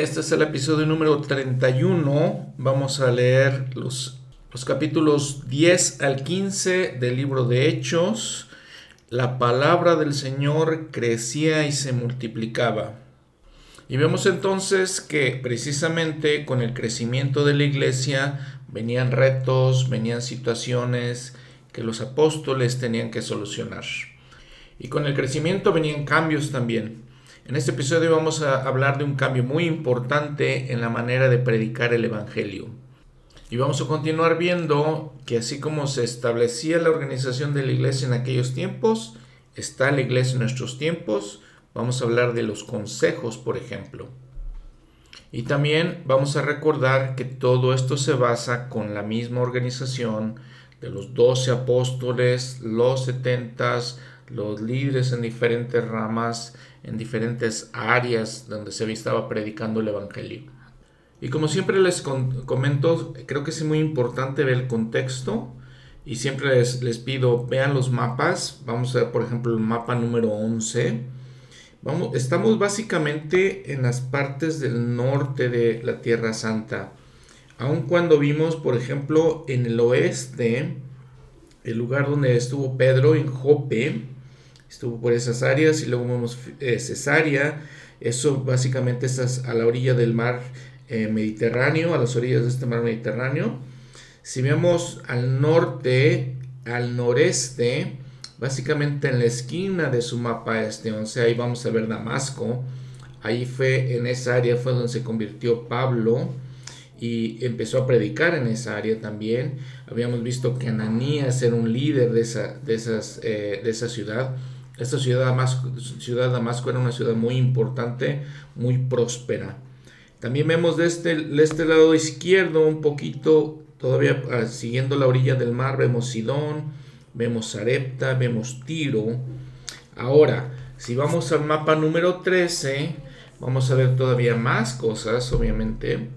Este es el episodio número 31. Vamos a leer los, los capítulos 10 al 15 del libro de Hechos. La palabra del Señor crecía y se multiplicaba. Y vemos entonces que precisamente con el crecimiento de la iglesia venían retos, venían situaciones que los apóstoles tenían que solucionar. Y con el crecimiento venían cambios también. En este episodio vamos a hablar de un cambio muy importante en la manera de predicar el Evangelio. Y vamos a continuar viendo que así como se establecía la organización de la iglesia en aquellos tiempos, está la iglesia en nuestros tiempos. Vamos a hablar de los consejos, por ejemplo. Y también vamos a recordar que todo esto se basa con la misma organización de los doce apóstoles, los setentas, los líderes en diferentes ramas, en diferentes áreas donde se estaba predicando el Evangelio. Y como siempre les comento, creo que es muy importante ver el contexto y siempre les, les pido, vean los mapas. Vamos a ver, por ejemplo, el mapa número 11. Vamos, estamos básicamente en las partes del norte de la Tierra Santa. Aun cuando vimos, por ejemplo, en el oeste, el lugar donde estuvo Pedro, en Jope, estuvo por esas áreas y luego vemos eh, Cesárea, eso básicamente es a la orilla del mar eh, Mediterráneo, a las orillas de este mar Mediterráneo. Si vemos al norte, al noreste, básicamente en la esquina de su mapa este 11, ahí vamos a ver Damasco, ahí fue en esa área fue donde se convirtió Pablo y empezó a predicar en esa área también. Habíamos visto que Ananías era un líder de esa, de esas, eh, de esa ciudad. Esta ciudad Damasco, ciudad Damasco era una ciudad muy importante, muy próspera. También vemos de este, de este lado izquierdo un poquito, todavía ah, siguiendo la orilla del mar, vemos Sidón, vemos Sarepta, vemos Tiro. Ahora, si vamos al mapa número 13, vamos a ver todavía más cosas, obviamente.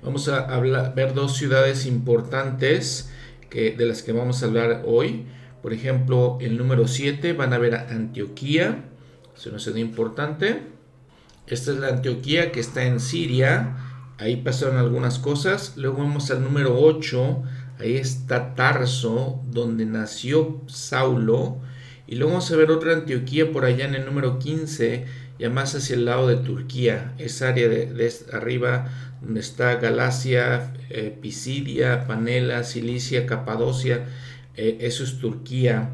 Vamos a hablar, ver dos ciudades importantes que, de las que vamos a hablar hoy. Por ejemplo, el número 7 van a ver a Antioquía, es una importante. Esta es la Antioquía que está en Siria, ahí pasaron algunas cosas. Luego vamos al número 8, ahí está Tarso, donde nació Saulo. Y luego vamos a ver otra Antioquía por allá en el número 15, ya más hacia el lado de Turquía, esa área de, arriba donde está Galacia, eh, Pisidia, Panela, Cilicia, Capadocia eh, eso es Turquía.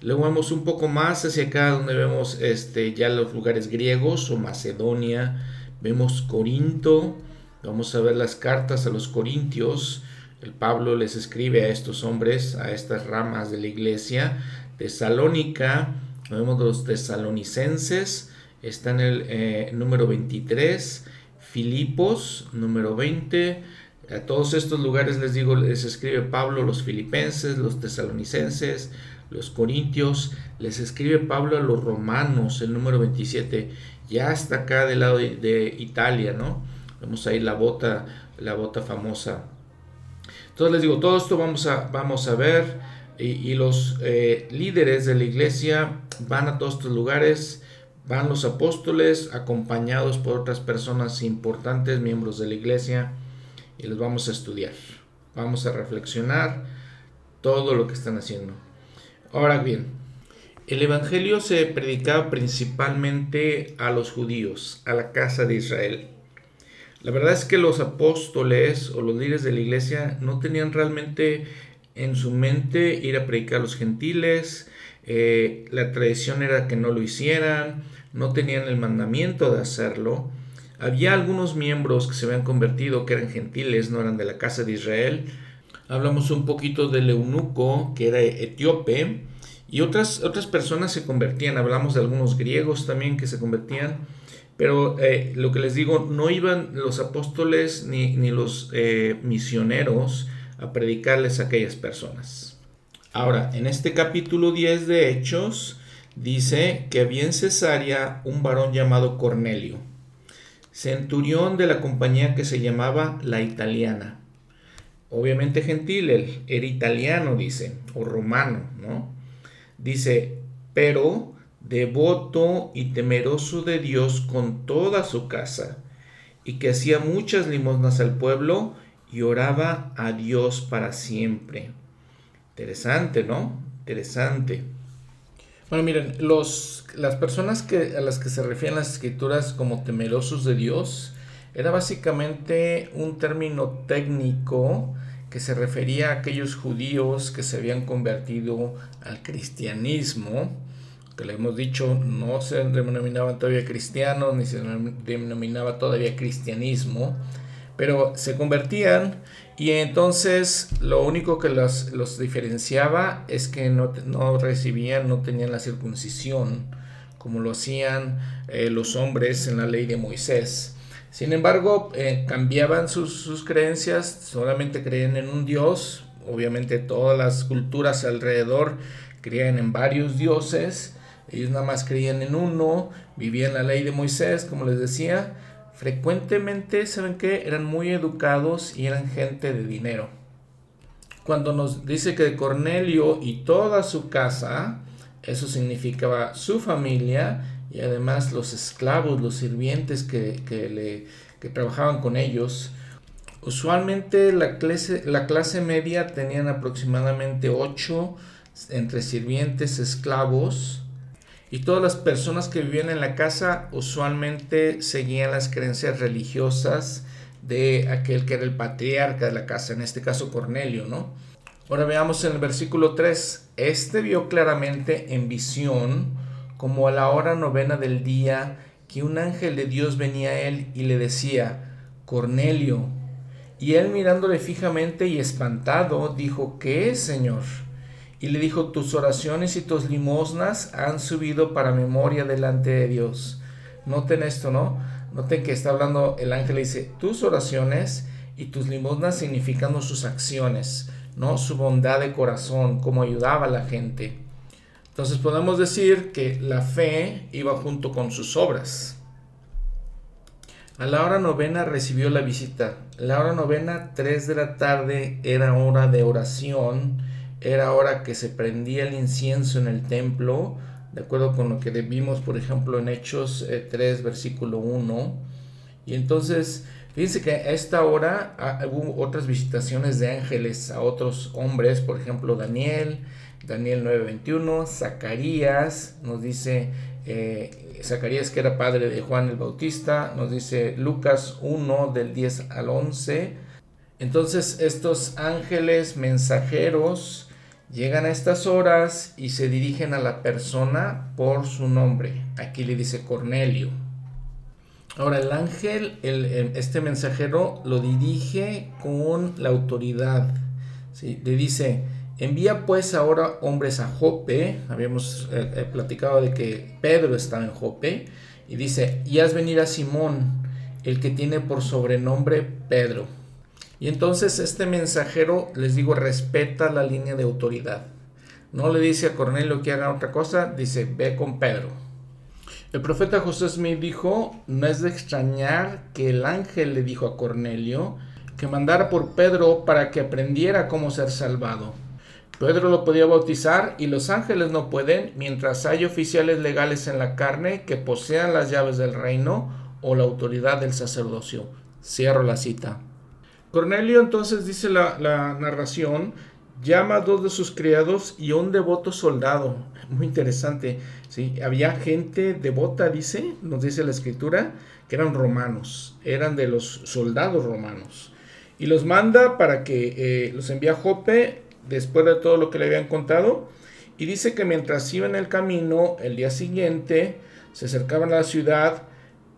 Luego vamos un poco más hacia acá donde vemos este, ya los lugares griegos o Macedonia. Vemos Corinto. Vamos a ver las cartas a los corintios. El Pablo les escribe a estos hombres, a estas ramas de la iglesia. Tesalónica. Vemos los tesalonicenses. Está en el eh, número 23. Filipos, número 20. A todos estos lugares les digo, les escribe Pablo los filipenses, los tesalonicenses, los corintios, les escribe Pablo a los romanos, el número 27, ya hasta acá del lado de, Italia, ¿no? Vemos ahí la bota, la bota famosa. Entonces les digo, todo esto vamos a, vamos a ver y, los eh, líderes de la iglesia van a todos estos lugares, van los apóstoles acompañados por otras personas importantes, miembros de la iglesia y los vamos a estudiar. Vamos a reflexionar todo lo que están haciendo. Ahora bien, el Evangelio se predicaba principalmente a los judíos, a la casa de Israel. La verdad es que los apóstoles o los líderes de la iglesia no tenían realmente en su mente ir a predicar a los gentiles. Eh, la tradición era que no lo hicieran, no tenían el mandamiento de hacerlo. Había algunos miembros que se habían convertido, que eran gentiles, no eran de la casa de Israel. Hablamos un poquito del eunuco, que era etíope, y otras, otras personas se convertían. Hablamos de algunos griegos también que se convertían. Pero eh, lo que les digo, no iban los apóstoles ni, ni los eh, misioneros a predicarles a aquellas personas. Ahora, en este capítulo 10 de Hechos, dice que había en Cesarea un varón llamado Cornelio centurión de la compañía que se llamaba La Italiana. Obviamente gentil, él era italiano, dice, o romano, ¿no? Dice, pero devoto y temeroso de Dios con toda su casa, y que hacía muchas limosnas al pueblo y oraba a Dios para siempre. Interesante, ¿no? Interesante. Bueno, miren, los, las personas que, a las que se refieren las escrituras como temerosos de Dios, era básicamente un término técnico que se refería a aquellos judíos que se habían convertido al cristianismo, que le hemos dicho no se denominaban todavía cristianos ni se denominaba todavía cristianismo, pero se convertían y entonces lo único que los, los diferenciaba es que no, no, recibían, no tenían la circuncisión como lo hacían eh, los hombres en la ley de Moisés. Sin embargo, eh, cambiaban sus, sus, creencias, solamente creían en un Dios, obviamente todas las culturas alrededor creían en varios dioses, ellos nada más creían en uno, vivían la ley de Moisés, como les decía, frecuentemente, ¿saben qué? Eran muy educados y eran gente de dinero. Cuando nos dice que Cornelio y toda su casa, eso significaba su familia y además los esclavos, los sirvientes que, que trabajaban con ellos. Usualmente la clase, la clase media tenían aproximadamente 8 entre sirvientes, esclavos, y todas las personas que vivían en la casa usualmente seguían las creencias religiosas de aquel que era el patriarca de la casa, en este caso Cornelio, ¿no? Ahora veamos en el versículo 3, este vio claramente en visión, como a la hora novena del día, que un ángel de Dios venía a él y le decía, Cornelio. Y él mirándole fijamente y espantado, dijo, ¿qué es, Señor? Y le dijo, tus oraciones y tus limosnas han subido para memoria delante de Dios. Noten esto, ¿no? Noten que está hablando el ángel y dice, tus oraciones y tus limosnas significando sus acciones, ¿no? Su bondad de corazón, cómo ayudaba a la gente. Entonces podemos decir que la fe iba junto con sus obras. A la hora novena recibió la visita. La hora novena, 3 de la tarde, era hora de oración era hora que se prendía el incienso en el templo, de acuerdo con lo que vimos, por ejemplo, en Hechos 3, eh, versículo 1. Y entonces, fíjense que a esta hora hubo otras visitaciones de ángeles a otros hombres, por ejemplo, Daniel, Daniel 9:21, Zacarías, nos dice eh, Zacarías que era padre de Juan el Bautista, nos dice Lucas 1 del 10 al 11. Entonces estos ángeles mensajeros Llegan a estas horas y se dirigen a la persona por su nombre. Aquí le dice Cornelio. Ahora el ángel, este mensajero, lo dirige con la autoridad. ¿sí? Le dice, envía pues ahora hombres a Jope. Habíamos eh, eh, platicado de que Pedro estaba en Jope. Y dice, y haz venir a Simón, el que tiene por sobrenombre Pedro y entonces este mensajero, les digo, respeta la línea de autoridad. No le dice a Cornelio que haga otra cosa, dice, ve con Pedro. El profeta José Smith dijo, no es de extrañar que el ángel le dijo a Cornelio que mandara por Pedro para que aprendiera cómo ser salvado. Pedro lo podía bautizar y los ángeles no pueden mientras hay oficiales legales en la carne que posean las llaves del reino o la autoridad del sacerdocio. Cierro la cita. Cornelio entonces dice la, narración, llama a dos de sus criados y un devoto soldado. Muy interesante. ¿sí? Había gente devota, dice, nos dice la escritura, que eran romanos, eran de los soldados romanos. Y los manda para que eh, los envíe a Jope después de todo lo que le habían contado. Y dice que mientras iban en el camino, el día siguiente, se acercaban a la ciudad,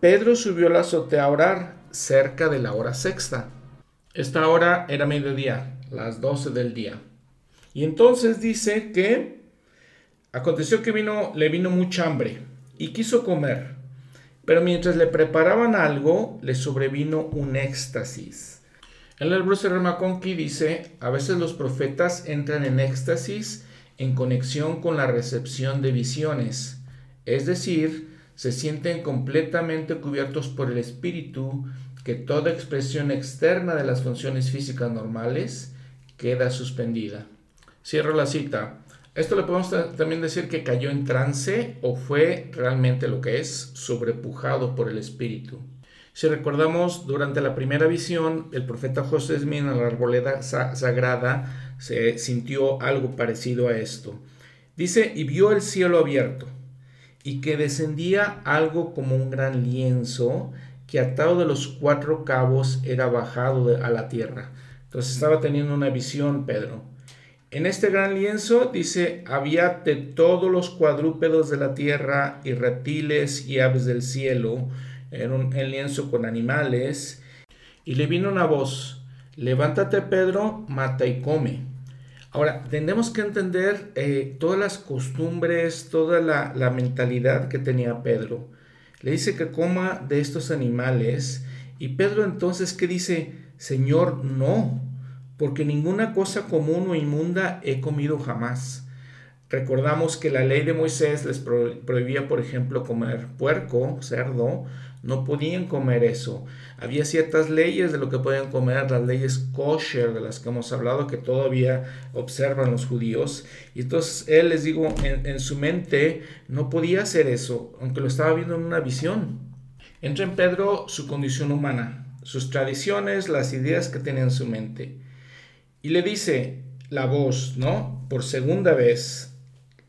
Pedro subió a la azotea a orar cerca de la hora sexta. Esta hora era mediodía, las 12 del día. Y entonces dice que aconteció que vino, le vino mucha hambre y quiso comer. Pero mientras le preparaban algo, le sobrevino un éxtasis. El Bruce R. McConkie dice, a veces los profetas entran en éxtasis en conexión con la recepción de visiones, es decir, se sienten completamente cubiertos por el Espíritu que toda expresión externa de las funciones físicas normales queda suspendida. Cierro la cita. Esto le podemos también decir que cayó en trance o fue realmente lo que es sobrepujado por el Espíritu. Si recordamos, durante la primera visión, el profeta José Smith en la arboleda sagrada se sintió algo parecido a esto. Dice, y vio el cielo abierto, y que descendía algo como un gran lienzo, que atado de los cuatro cabos era bajado a la tierra. Entonces estaba teniendo una visión Pedro. En este gran lienzo dice, había de todos los cuadrúpedos de la tierra y reptiles y aves del cielo, era un lienzo con animales, y le vino una voz, levántate Pedro, mata y come. Ahora, tenemos que entender eh, todas las costumbres, toda la mentalidad que tenía Pedro. Le dice que coma de estos animales, y Pedro entonces, ¿qué dice? Señor, no, porque ninguna cosa común o inmunda he comido jamás. Recordamos que la ley de Moisés les prohibía, por ejemplo, comer puerco, cerdo, no podían comer eso. Había ciertas leyes de lo que podían comer, las leyes kosher de las que hemos hablado, que todavía observan los judíos. Y entonces él, les digo, en, su mente no podía hacer eso, aunque lo estaba viendo en una visión. Entra en Pedro su condición humana, sus tradiciones, las ideas que tiene en su mente. Y le dice la voz, ¿no? Por segunda vez,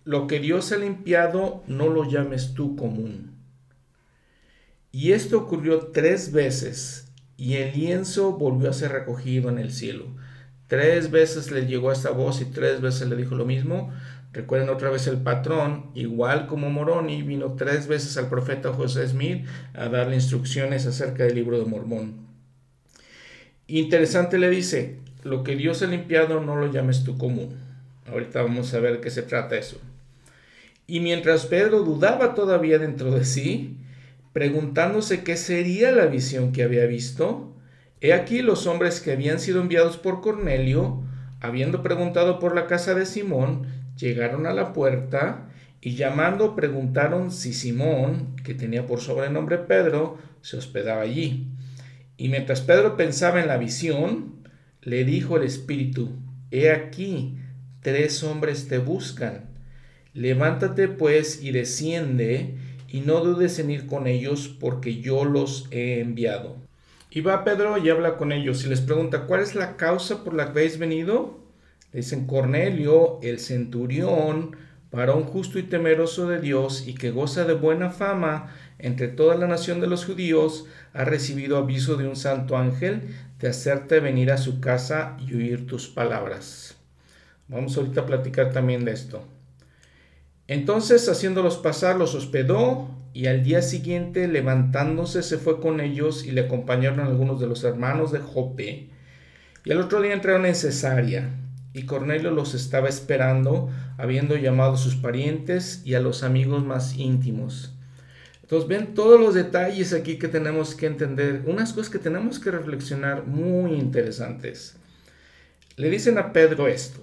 lo que Dios ha limpiado, no lo llames tú común. Y esto ocurrió tres veces, y el lienzo volvió a ser recogido en el cielo. Tres veces le llegó esta voz y tres veces le dijo lo mismo. Recuerden otra vez el patrón, igual como Moroni, vino tres veces al profeta José Smith a darle instrucciones acerca del libro de Mormón. Interesante le dice, lo que Dios ha limpiado no lo llames tú común. Ahorita vamos a ver qué se trata eso. Y mientras Pedro dudaba todavía dentro de sí, preguntándose qué sería la visión que había visto, he aquí los hombres que habían sido enviados por Cornelio, habiendo preguntado por la casa de Simón, llegaron a la puerta y llamando preguntaron si Simón, que tenía por sobrenombre Pedro, se hospedaba allí. Y mientras Pedro pensaba en la visión, le dijo el Espíritu, He aquí, tres hombres te buscan. Levántate pues y desciende, y no dudes en ir con ellos, porque yo los he enviado. Y va Pedro y habla con ellos y les pregunta, ¿cuál es la causa por la que habéis venido? Le dicen Cornelio, el centurión, varón justo y temeroso de Dios y que goza de buena fama entre toda la nación de los judíos, ha recibido aviso de un santo ángel de hacerte venir a su casa y oír tus palabras. Vamos ahorita a platicar también de esto. Entonces, haciéndolos pasar, los hospedó y al día siguiente, levantándose, se fue con ellos y le acompañaron algunos de los hermanos de Jope. Y al otro día entraron en Cesarea y Cornelio los estaba esperando, habiendo llamado a sus parientes y a los amigos más íntimos. Entonces ven todos los detalles aquí que tenemos que entender, unas cosas que tenemos que reflexionar muy interesantes. Le dicen a Pedro esto,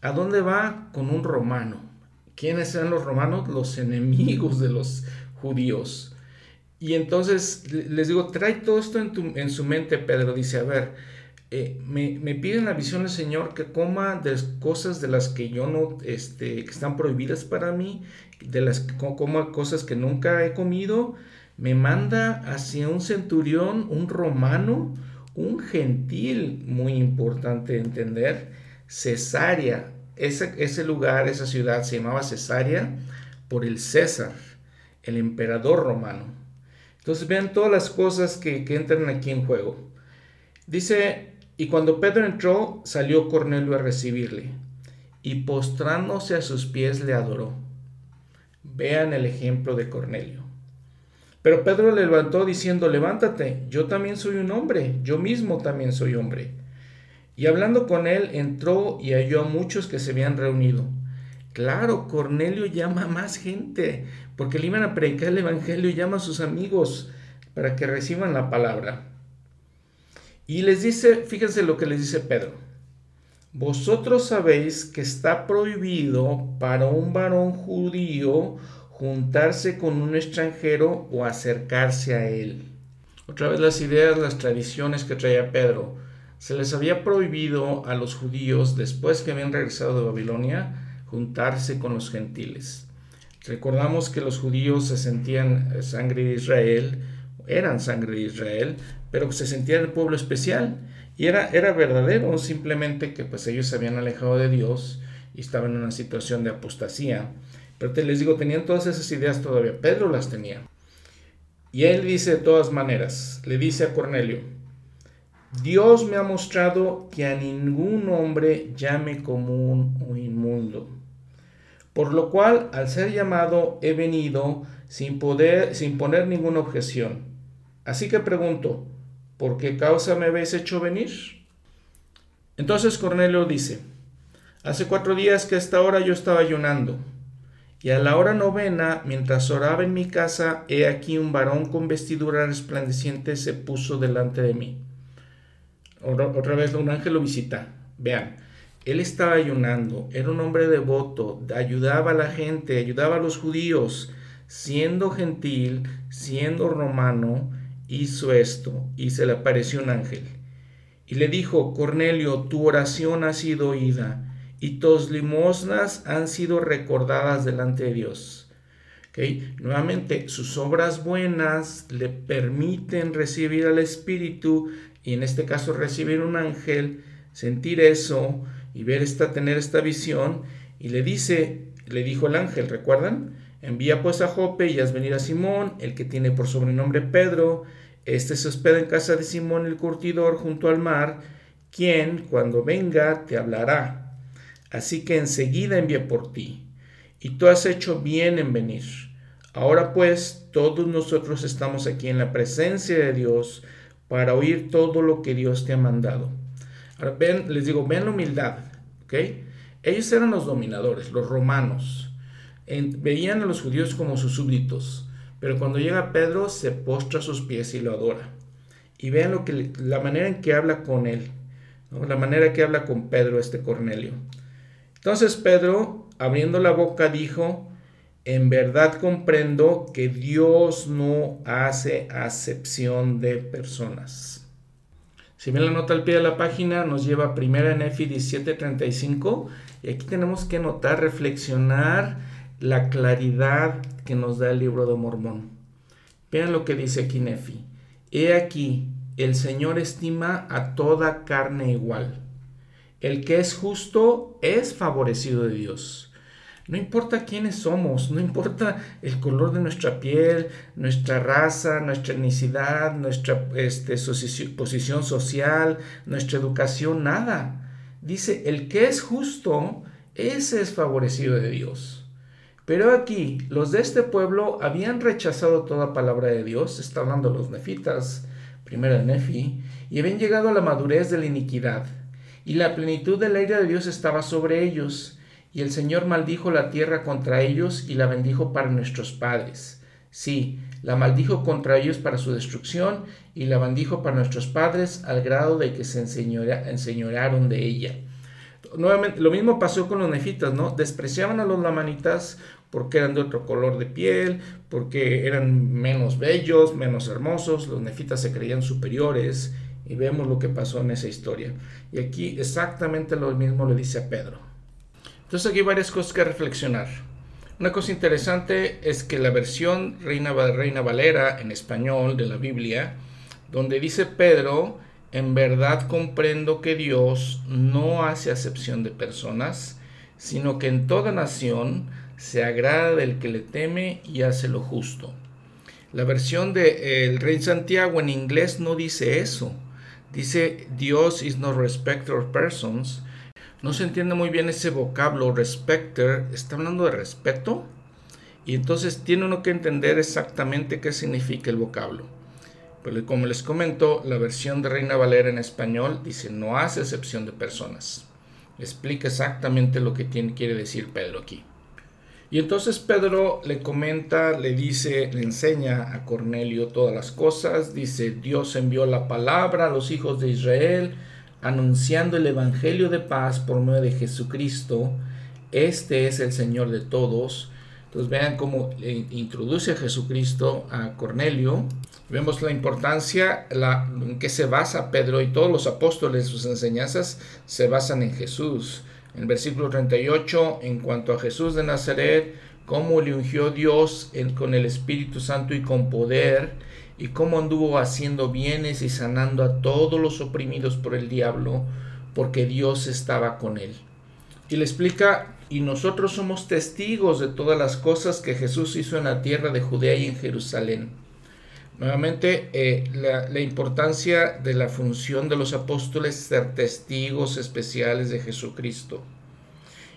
¿a dónde va? Con un romano. ¿Quiénes eran los romanos? Los enemigos de los judíos. Y entonces les digo, trae todo esto en, tu, su mente, Pedro. Dice, a ver, eh, me, piden la visión del Señor que coma de cosas de las que yo no, este, que están prohibidas para mí, de las que coma cosas que nunca he comido, me manda hacia un centurión, un romano, un gentil, muy importante entender, Cesarea. Ese, lugar, esa ciudad se llamaba Cesarea por el César, el emperador romano. Entonces vean todas las cosas que, que entran aquí en juego. Dice y cuando Pedro entró, salió Cornelio a recibirle, y postrándose a sus pies le adoró. Vean el ejemplo de Cornelio. Pero Pedro le levantó diciendo, levántate, yo también soy un hombre, yo mismo también soy hombre. Y hablando con él, entró y halló a muchos que se habían reunido. Claro, Cornelio llama a más gente, porque le iban a predicar el Evangelio y llama a sus amigos para que reciban la palabra. Y les dice, fíjense lo que les dice Pedro. Vosotros sabéis que está prohibido para un varón judío juntarse con un extranjero o acercarse a él. Otra vez las ideas, las tradiciones que traía Pedro. Se les había prohibido a los judíos, después que habían regresado de Babilonia, juntarse con los gentiles. Recordamos que los judíos se sentían sangre de Israel, eran sangre de Israel, pero se sentían el pueblo especial. Y era, era verdadero, simplemente que pues ellos se habían alejado de Dios y estaban en una situación de apostasía. Pero te les digo, tenían todas esas ideas todavía. Pedro las tenía. Y él dice de todas maneras, le dice a Cornelio, Dios me ha mostrado que a ningún hombre llame común o inmundo. Por lo cual, al ser llamado, he venido sin poder, sin poner ninguna objeción. Así que pregunto, ¿por qué causa me habéis hecho venir? Entonces Cornelio dice, hace cuatro días que a esta hora yo estaba ayunando, y a la hora novena, mientras oraba en mi casa, he aquí un varón con vestidura resplandeciente se puso delante de mí. Otra vez un ángel lo visita. Vean, él estaba ayunando, era un hombre devoto, ayudaba a la gente, ayudaba a los judíos, siendo gentil, siendo romano, hizo esto y se le apareció un ángel. Y le dijo, Cornelio, tu oración ha sido oída y tus limosnas han sido recordadas delante de Dios. ¿Okay? Nuevamente, sus obras buenas le permiten recibir al Espíritu y en este caso recibir un ángel, sentir eso y ver esta, tener esta visión. Y le dice, le dijo el ángel, ¿recuerdan? Envía pues a Jope y haz venir a Simón, el que tiene por sobrenombre Pedro. Este se hospeda en casa de Simón el curtidor junto al mar, quien cuando venga te hablará Así que enseguida envié por ti, y tú has hecho bien en venir. Ahora pues, todos nosotros estamos aquí en la presencia de Dios para oír todo lo que Dios te ha mandado. Ahora ven, les digo, ven la humildad, ¿ok? Ellos eran los dominadores, los romanos. veían a los judíos como sus súbditos, pero cuando llega Pedro se postra a sus pies y lo adora. Y vean lo que, la manera en que habla con él, la manera que habla con Pedro este Cornelio. Entonces Pedro, abriendo la boca, dijo, en verdad comprendo que Dios no hace acepción de personas. Si ven la nota al pie de la página, nos lleva a primera en Efi 17:35 y aquí tenemos que notar, reflexionar la claridad que nos da el libro de Mormón. Vean lo que dice aquí Nefi. He aquí, el Señor estima a toda carne igual el que es justo es favorecido de Dios. No importa quiénes somos, no importa el color de nuestra piel, nuestra raza, nuestra etnicidad, nuestra este, posición social, nuestra educación, nada. Dice, el que es justo, ese es favorecido de Dios. Pero aquí, los de este pueblo habían rechazado toda palabra de Dios, está hablando los nefitas, primero de Nefi, y habían llegado a la madurez de la iniquidad y la plenitud del aire de Dios estaba sobre ellos, y el Señor maldijo la tierra contra ellos y la bendijo para nuestros padres. Sí, la maldijo contra ellos para su destrucción y la bendijo para nuestros padres al grado de que se enseñorearon de ella. Nuevamente, lo mismo pasó con los nefitas, ¿no? Despreciaban a los lamanitas porque eran de otro color de piel, porque eran menos bellos, menos hermosos, los nefitas se creían superiores y vemos lo que pasó en esa historia. Y aquí exactamente lo mismo le dice a Pedro. Entonces aquí hay varias cosas que reflexionar. Una cosa interesante es que la versión Reina, Reina Valera en español de la Biblia, donde dice Pedro, en verdad comprendo que Dios no hace acepción de personas, sino que en toda nación se agrada del que le teme y hace lo justo. La versión de el Rey Santiago en inglés no dice eso. Dice Dios is no respecter of persons. No se entiende muy bien ese vocablo respecter. ¿Está hablando de respeto? Y entonces tiene uno que entender exactamente qué significa el vocablo. Pero como les comento, la versión de Reina Valera en español dice no hace excepción de personas. Explica exactamente lo que quiere decir Pedro aquí. Y entonces Pedro le comenta, le dice, le enseña a Cornelio todas las cosas. Dice, Dios envió la palabra a los hijos de Israel, anunciando el Evangelio de paz por medio de Jesucristo. Este es el Señor de todos. Entonces vean cómo introduce a Jesucristo a Cornelio. Vemos la importancia la, en que se basa Pedro y todos los apóstoles, sus enseñanzas se basan en Jesús. En el versículo 38, en cuanto a Jesús de Nazaret, cómo le ungió Dios con el Espíritu Santo y con poder, y cómo anduvo haciendo bienes y sanando a todos los oprimidos por el diablo, porque Dios estaba con él. Y le explica, y nosotros somos testigos de todas las cosas que Jesús hizo en la tierra de Judea y en Jerusalén. Nuevamente, eh, la, importancia de la función de los apóstoles ser testigos especiales de Jesucristo.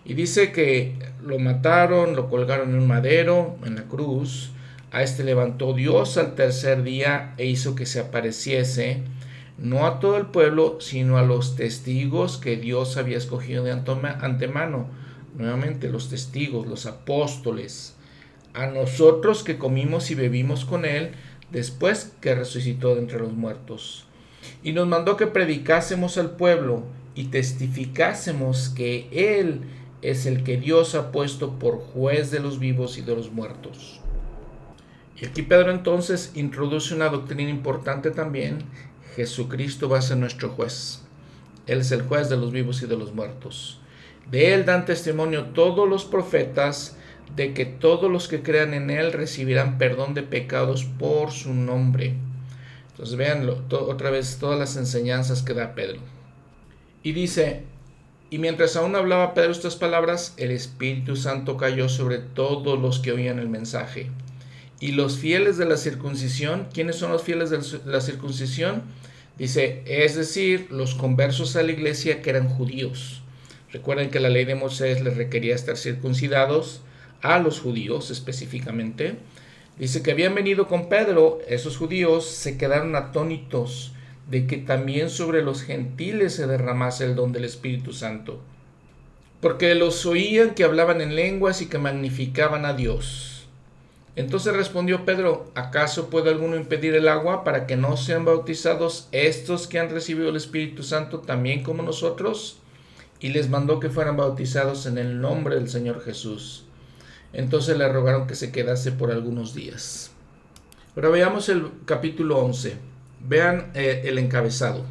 Y dice que lo mataron, lo colgaron en un madero, en la cruz. A este levantó Dios al tercer día e hizo que se apareciese, no a todo el pueblo, sino a los testigos que Dios había escogido de antemano. Nuevamente, los testigos, los apóstoles. A nosotros que comimos y bebimos con él después que resucitó de entre los muertos. Y nos mandó que predicásemos al pueblo y testificásemos que él es el que Dios ha puesto por juez de los vivos y de los muertos. Aquí Pedro entonces introduce una doctrina importante también. Jesucristo va a ser nuestro juez. Él es el juez de los vivos y de los muertos. De él dan testimonio todos los profetas de que todos los que crean en él recibirán perdón de pecados por su nombre. Entonces vean otra vez todas las enseñanzas que da Pedro. Y dice, y mientras aún hablaba Pedro estas palabras, el Espíritu Santo cayó sobre todos los que oían el mensaje. Y los fieles de la circuncisión, ¿quiénes son los fieles de la circuncisión? Dice, es decir, los conversos a la iglesia que eran judíos. Recuerden que la ley de Moisés les requería estar circuncidados a los judíos específicamente. Dice que habían venido con Pedro, esos judíos se quedaron atónitos de que también sobre los gentiles se derramase el don del Espíritu Santo, porque los oían que hablaban en lenguas y que magnificaban a Dios. Entonces respondió Pedro, ¿acaso puede alguno impedir el agua para que no sean bautizados estos que han recibido el Espíritu Santo también como nosotros? Y les mandó que fueran bautizados en el nombre del Señor Jesús. Entonces le rogaron que se quedase por algunos días. Ahora veamos el capítulo 11. Vean eh, el encabezado.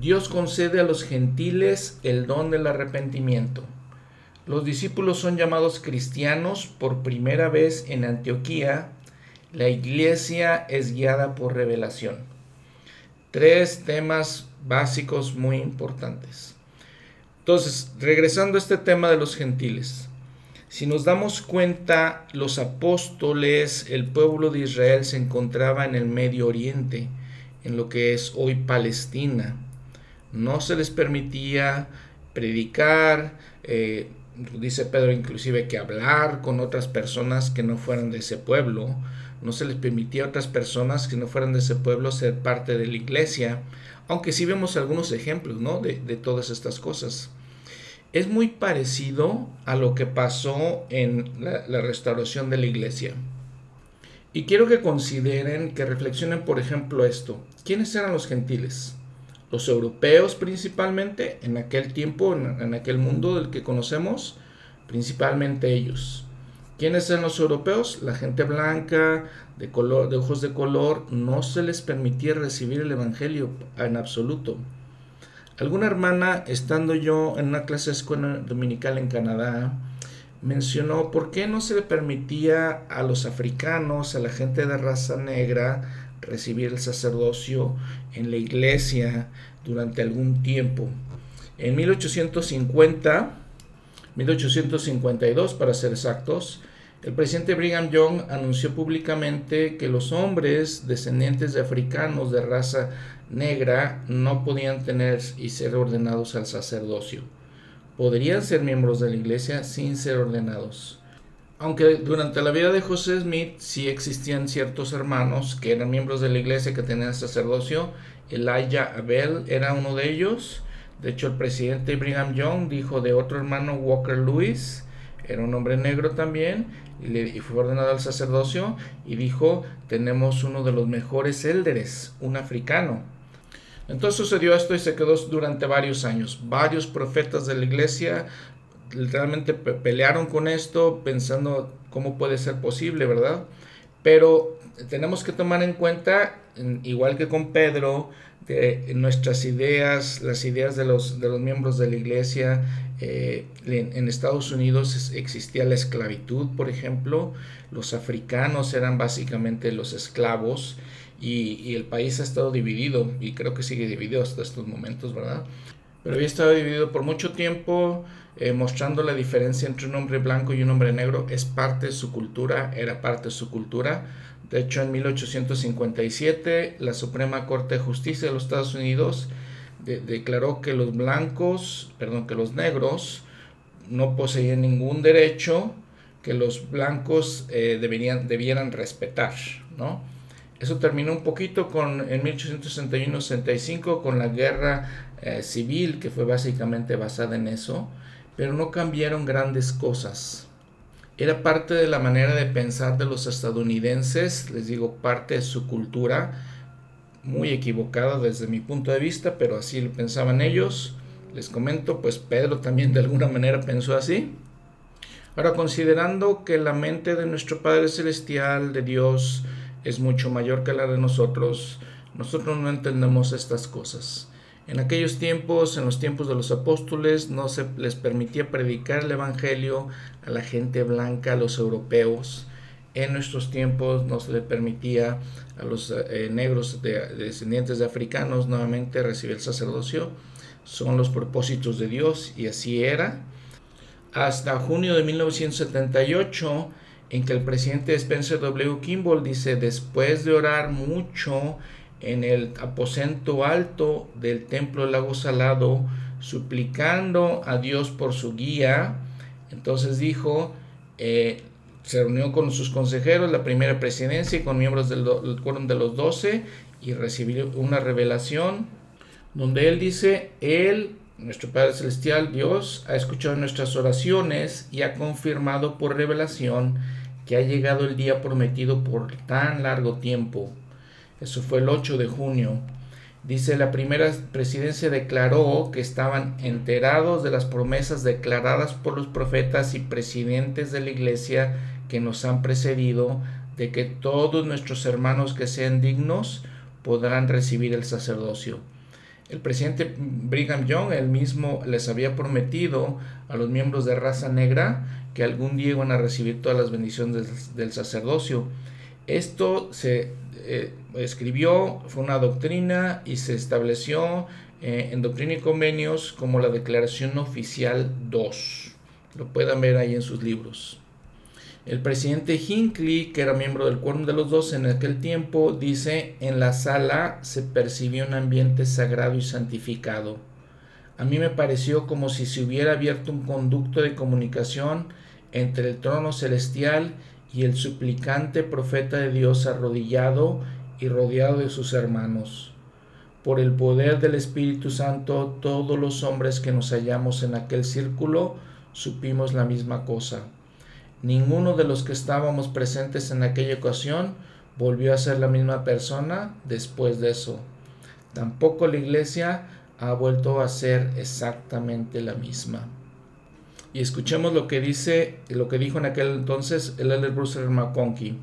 Dios concede a los gentiles el don del arrepentimiento. Los discípulos son llamados cristianos por primera vez en Antioquía. La iglesia es guiada por revelación. Tres temas básicos muy importantes. Entonces, regresando a este tema de los gentiles. Si nos damos cuenta, los apóstoles, el pueblo de Israel se encontraba en el Medio Oriente en lo que es hoy Palestina. No se les permitía predicar, eh, dice Pedro inclusive que hablar con otras personas que no fueran de ese pueblo, no se les permitía a otras personas que no fueran de ese pueblo ser parte de la iglesia, aunque sí vemos algunos ejemplos ¿no? de, todas estas cosas. Es muy parecido a lo que pasó en la restauración de la iglesia. Y quiero que consideren, que reflexionen, por ejemplo, esto. ¿Quiénes eran los gentiles? Los europeos principalmente, en aquel tiempo, en, aquel mundo del que conocemos, principalmente ellos. ¿Quiénes eran los europeos? La gente blanca, de, color, de ojos de color, no se les permitía recibir el Evangelio en absoluto. Alguna hermana, estando yo en una clase de escuela dominical en Canadá, mencionó por qué no se le permitía a los africanos, a la gente de raza negra, recibir el sacerdocio en la iglesia durante algún tiempo. En 1850, 1852 para ser exactos, el presidente Brigham Young anunció públicamente que los hombres descendientes de africanos de raza negra no podían tener y ser ordenados al sacerdocio podrían ser miembros de la iglesia sin ser ordenados. Aunque durante la vida de José Smith sí existían ciertos hermanos que eran miembros de la iglesia que tenían sacerdocio, Elijah Abel era uno de ellos. De hecho, el presidente Brigham Young dijo de otro hermano Walker Lewis, era un hombre negro también, y, fue ordenado al sacerdocio, y dijo, tenemos uno de los mejores élderes, un africano, entonces sucedió esto y se quedó durante varios años. Varios profetas de la iglesia literalmente pelearon con esto pensando cómo puede ser posible, ¿verdad? Pero tenemos que tomar en cuenta, igual que con Pedro, de nuestras ideas, las ideas de los, de los miembros de la iglesia. Eh, en, Estados Unidos existía la esclavitud, por ejemplo. Los africanos eran básicamente los esclavos y, el país ha estado dividido y creo que sigue dividido hasta estos momentos, ¿verdad? Pero había estado dividido por mucho tiempo, eh, mostrando la diferencia entre un hombre blanco y un hombre negro. Es parte de su cultura, era parte de su cultura de hecho, en 1857 la Suprema Corte de Justicia de los Estados Unidos declaró que los blancos, perdón, que los negros no poseían ningún derecho que los blancos eh, debieran respetar, ¿no? Eso terminó un poquito con, en 1861-65 con la guerra eh, civil, que fue básicamente basada en eso, pero no cambiaron grandes cosas era parte de la manera de pensar de los estadounidenses, les digo, parte de su cultura, muy equivocada desde mi punto de vista, pero así lo pensaban ellos. Les comento, pues Pedro también de alguna manera pensó así. Ahora, considerando que la mente de nuestro Padre Celestial, de Dios, es mucho mayor que la de nosotros, nosotros no entendemos estas cosas. En aquellos tiempos, en los tiempos de los apóstoles, no se les permitía predicar el Evangelio a la gente blanca, a los europeos. En nuestros tiempos no se le permitía a los eh, negros descendientes de africanos nuevamente recibir el sacerdocio. Son los propósitos de Dios y así era. Hasta junio de 1978, en que el presidente Spencer W. Kimball dice, después de orar mucho, en el aposento alto del templo del lago salado, suplicando a Dios por su guía. Entonces dijo, eh, se reunió con sus consejeros, la primera presidencia y con miembros del quórum de los doce y recibió una revelación donde él dice, Él, nuestro Padre Celestial, Dios, ha escuchado nuestras oraciones y ha confirmado por revelación que ha llegado el día prometido por tan largo tiempo eso fue el 8 de junio. Dice, la primera presidencia declaró que estaban enterados de las promesas declaradas por los profetas y presidentes de la iglesia que nos han precedido, de que todos nuestros hermanos que sean dignos podrán recibir el sacerdocio. El presidente Brigham Young, él mismo, les había prometido a los miembros de raza negra que algún día iban a recibir todas las bendiciones del, sacerdocio. Esto se eh, escribió, fue una doctrina y se estableció eh, en Doctrina y Convenios como la Declaración Oficial 2. Lo puedan ver ahí en sus libros. El presidente Hinckley, que era miembro del Quórum de los Dos en aquel tiempo, dice, en la sala se percibió un ambiente sagrado y santificado. A mí me pareció como si se hubiera abierto un conducto de comunicación entre el trono celestial y el suplicante profeta de Dios arrodillado y rodeado de sus hermanos. Por el poder del Espíritu Santo, todos los hombres que nos hallamos en aquel círculo supimos la misma cosa. Ninguno de los que estábamos presentes en aquella ocasión volvió a ser la misma persona después de eso. Tampoco la iglesia ha vuelto a ser exactamente la misma. Y escuchemos lo que dice, lo que dijo en aquel entonces el elder Bruce McConkie.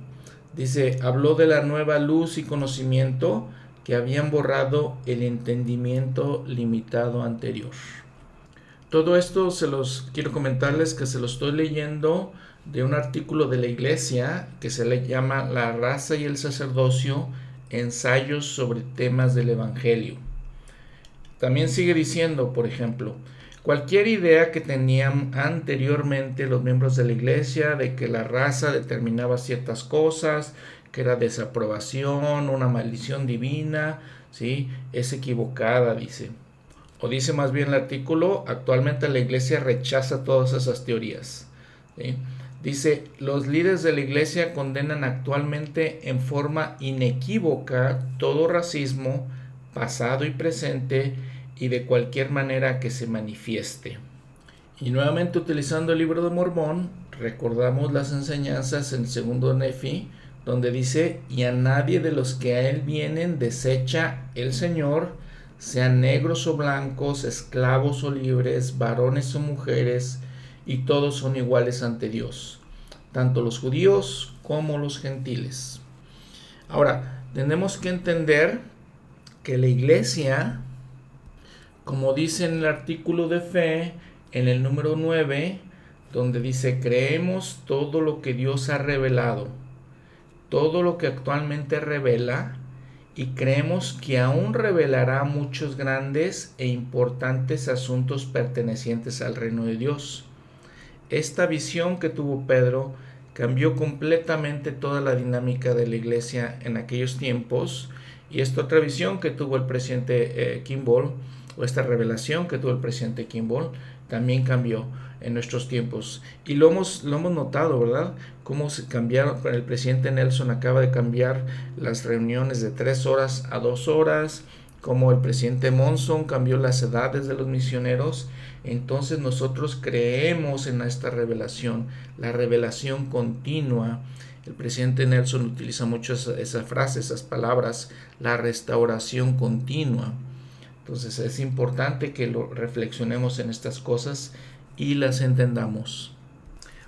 Dice, habló de la nueva luz y conocimiento que habían borrado el entendimiento limitado anterior. Todo esto se los quiero comentarles que se lo estoy leyendo de un artículo de la iglesia que se le llama La raza y el sacerdocio, ensayos sobre temas del Evangelio. También sigue diciendo, por ejemplo, Cualquier idea que tenían anteriormente los miembros de la iglesia de que la raza determinaba ciertas cosas, que era desaprobación, una maldición divina, ¿sí? es equivocada, dice. O dice más bien el artículo, actualmente la iglesia rechaza todas esas teorías. Dice, los líderes de la iglesia condenan actualmente en forma inequívoca todo racismo, pasado y presente, y de cualquier manera que se manifieste. Y nuevamente utilizando el libro de Mormón, recordamos las enseñanzas en segundo Nefi, donde dice, y a nadie de los que a él vienen desecha el Señor, sean negros o blancos, esclavos o libres, varones o mujeres, y todos son iguales ante Dios, tanto los judíos como los gentiles. Ahora, tenemos que entender que la iglesia, como dice en el artículo de fe, en el número 9, donde dice, creemos todo lo que Dios ha revelado, todo lo que actualmente revela, y creemos que aún revelará muchos grandes e importantes asuntos pertenecientes al reino de Dios. Esta visión que tuvo Pedro cambió completamente toda la dinámica de la iglesia en aquellos tiempos y esta otra visión que tuvo el presidente eh, Kimball o esta revelación que tuvo el presidente Kimball también cambió en nuestros tiempos. Y lo hemos, lo hemos notado, ¿verdad? Cómo se cambiaron, el presidente Nelson acaba de cambiar las reuniones de tres horas a dos horas, como el presidente Monson cambió las edades de los misioneros. Entonces nosotros creemos en esta revelación, la revelación continua. El presidente Nelson utiliza mucho esa, esa frase, esas palabras, la restauración continua. Entonces es importante que lo reflexionemos en estas cosas y las entendamos.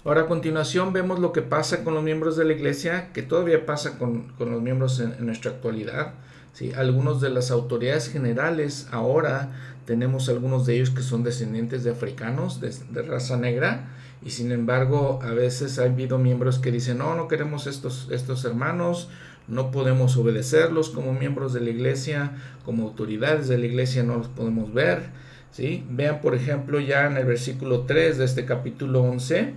Ahora a continuación vemos lo que pasa con los miembros de la iglesia, que todavía pasa con, los miembros en, nuestra actualidad. ¿sí? Algunos de las autoridades generales ahora tenemos algunos de ellos que son descendientes de africanos de, de, raza negra y sin embargo a veces ha habido miembros que dicen no, no queremos estos, estos hermanos, no podemos obedecerlos como miembros de la iglesia, como autoridades de la iglesia no los podemos ver. Vean, por ejemplo, ya en el versículo 3 de este capítulo 11,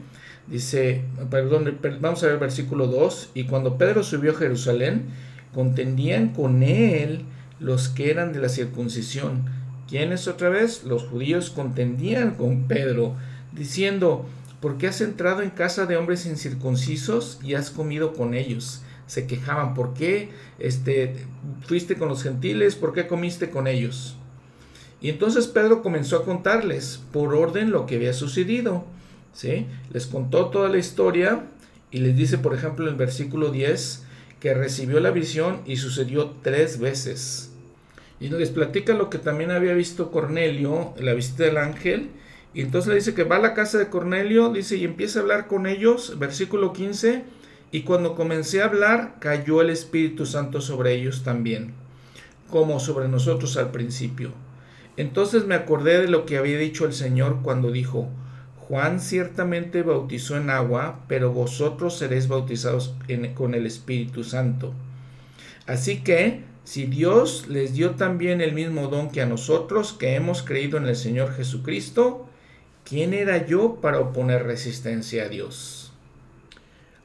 dice, perdón, vamos a ver el versículo 2, y cuando Pedro subió a Jerusalén, contendían con él los que eran de la circuncisión. ¿Quiénes otra vez? Los judíos contendían con Pedro, diciendo, ¿por qué has entrado en casa de hombres incircuncisos y has comido con ellos? Se quejaban, ¿por qué este, fuiste con los gentiles? ¿Por qué comiste con ellos? Y entonces Pedro comenzó a contarles por orden lo que había sucedido. ¿sí? Les contó toda la historia y les dice, por ejemplo, en el versículo 10, que recibió la visión y sucedió tres veces. Y les platica lo que también había visto Cornelio, la visita del ángel. Y entonces le dice que va a la casa de Cornelio, dice, y empieza a hablar con ellos, versículo 15, y cuando comencé a hablar, cayó el Espíritu Santo sobre ellos también, como sobre nosotros al principio. Entonces me acordé de lo que había dicho el Señor cuando dijo, Juan ciertamente bautizó en agua, pero vosotros seréis bautizados con el Espíritu Santo. Así que, si Dios les dio también el mismo don que a nosotros, que hemos creído en el Señor Jesucristo, ¿quién era yo para oponer resistencia a Dios?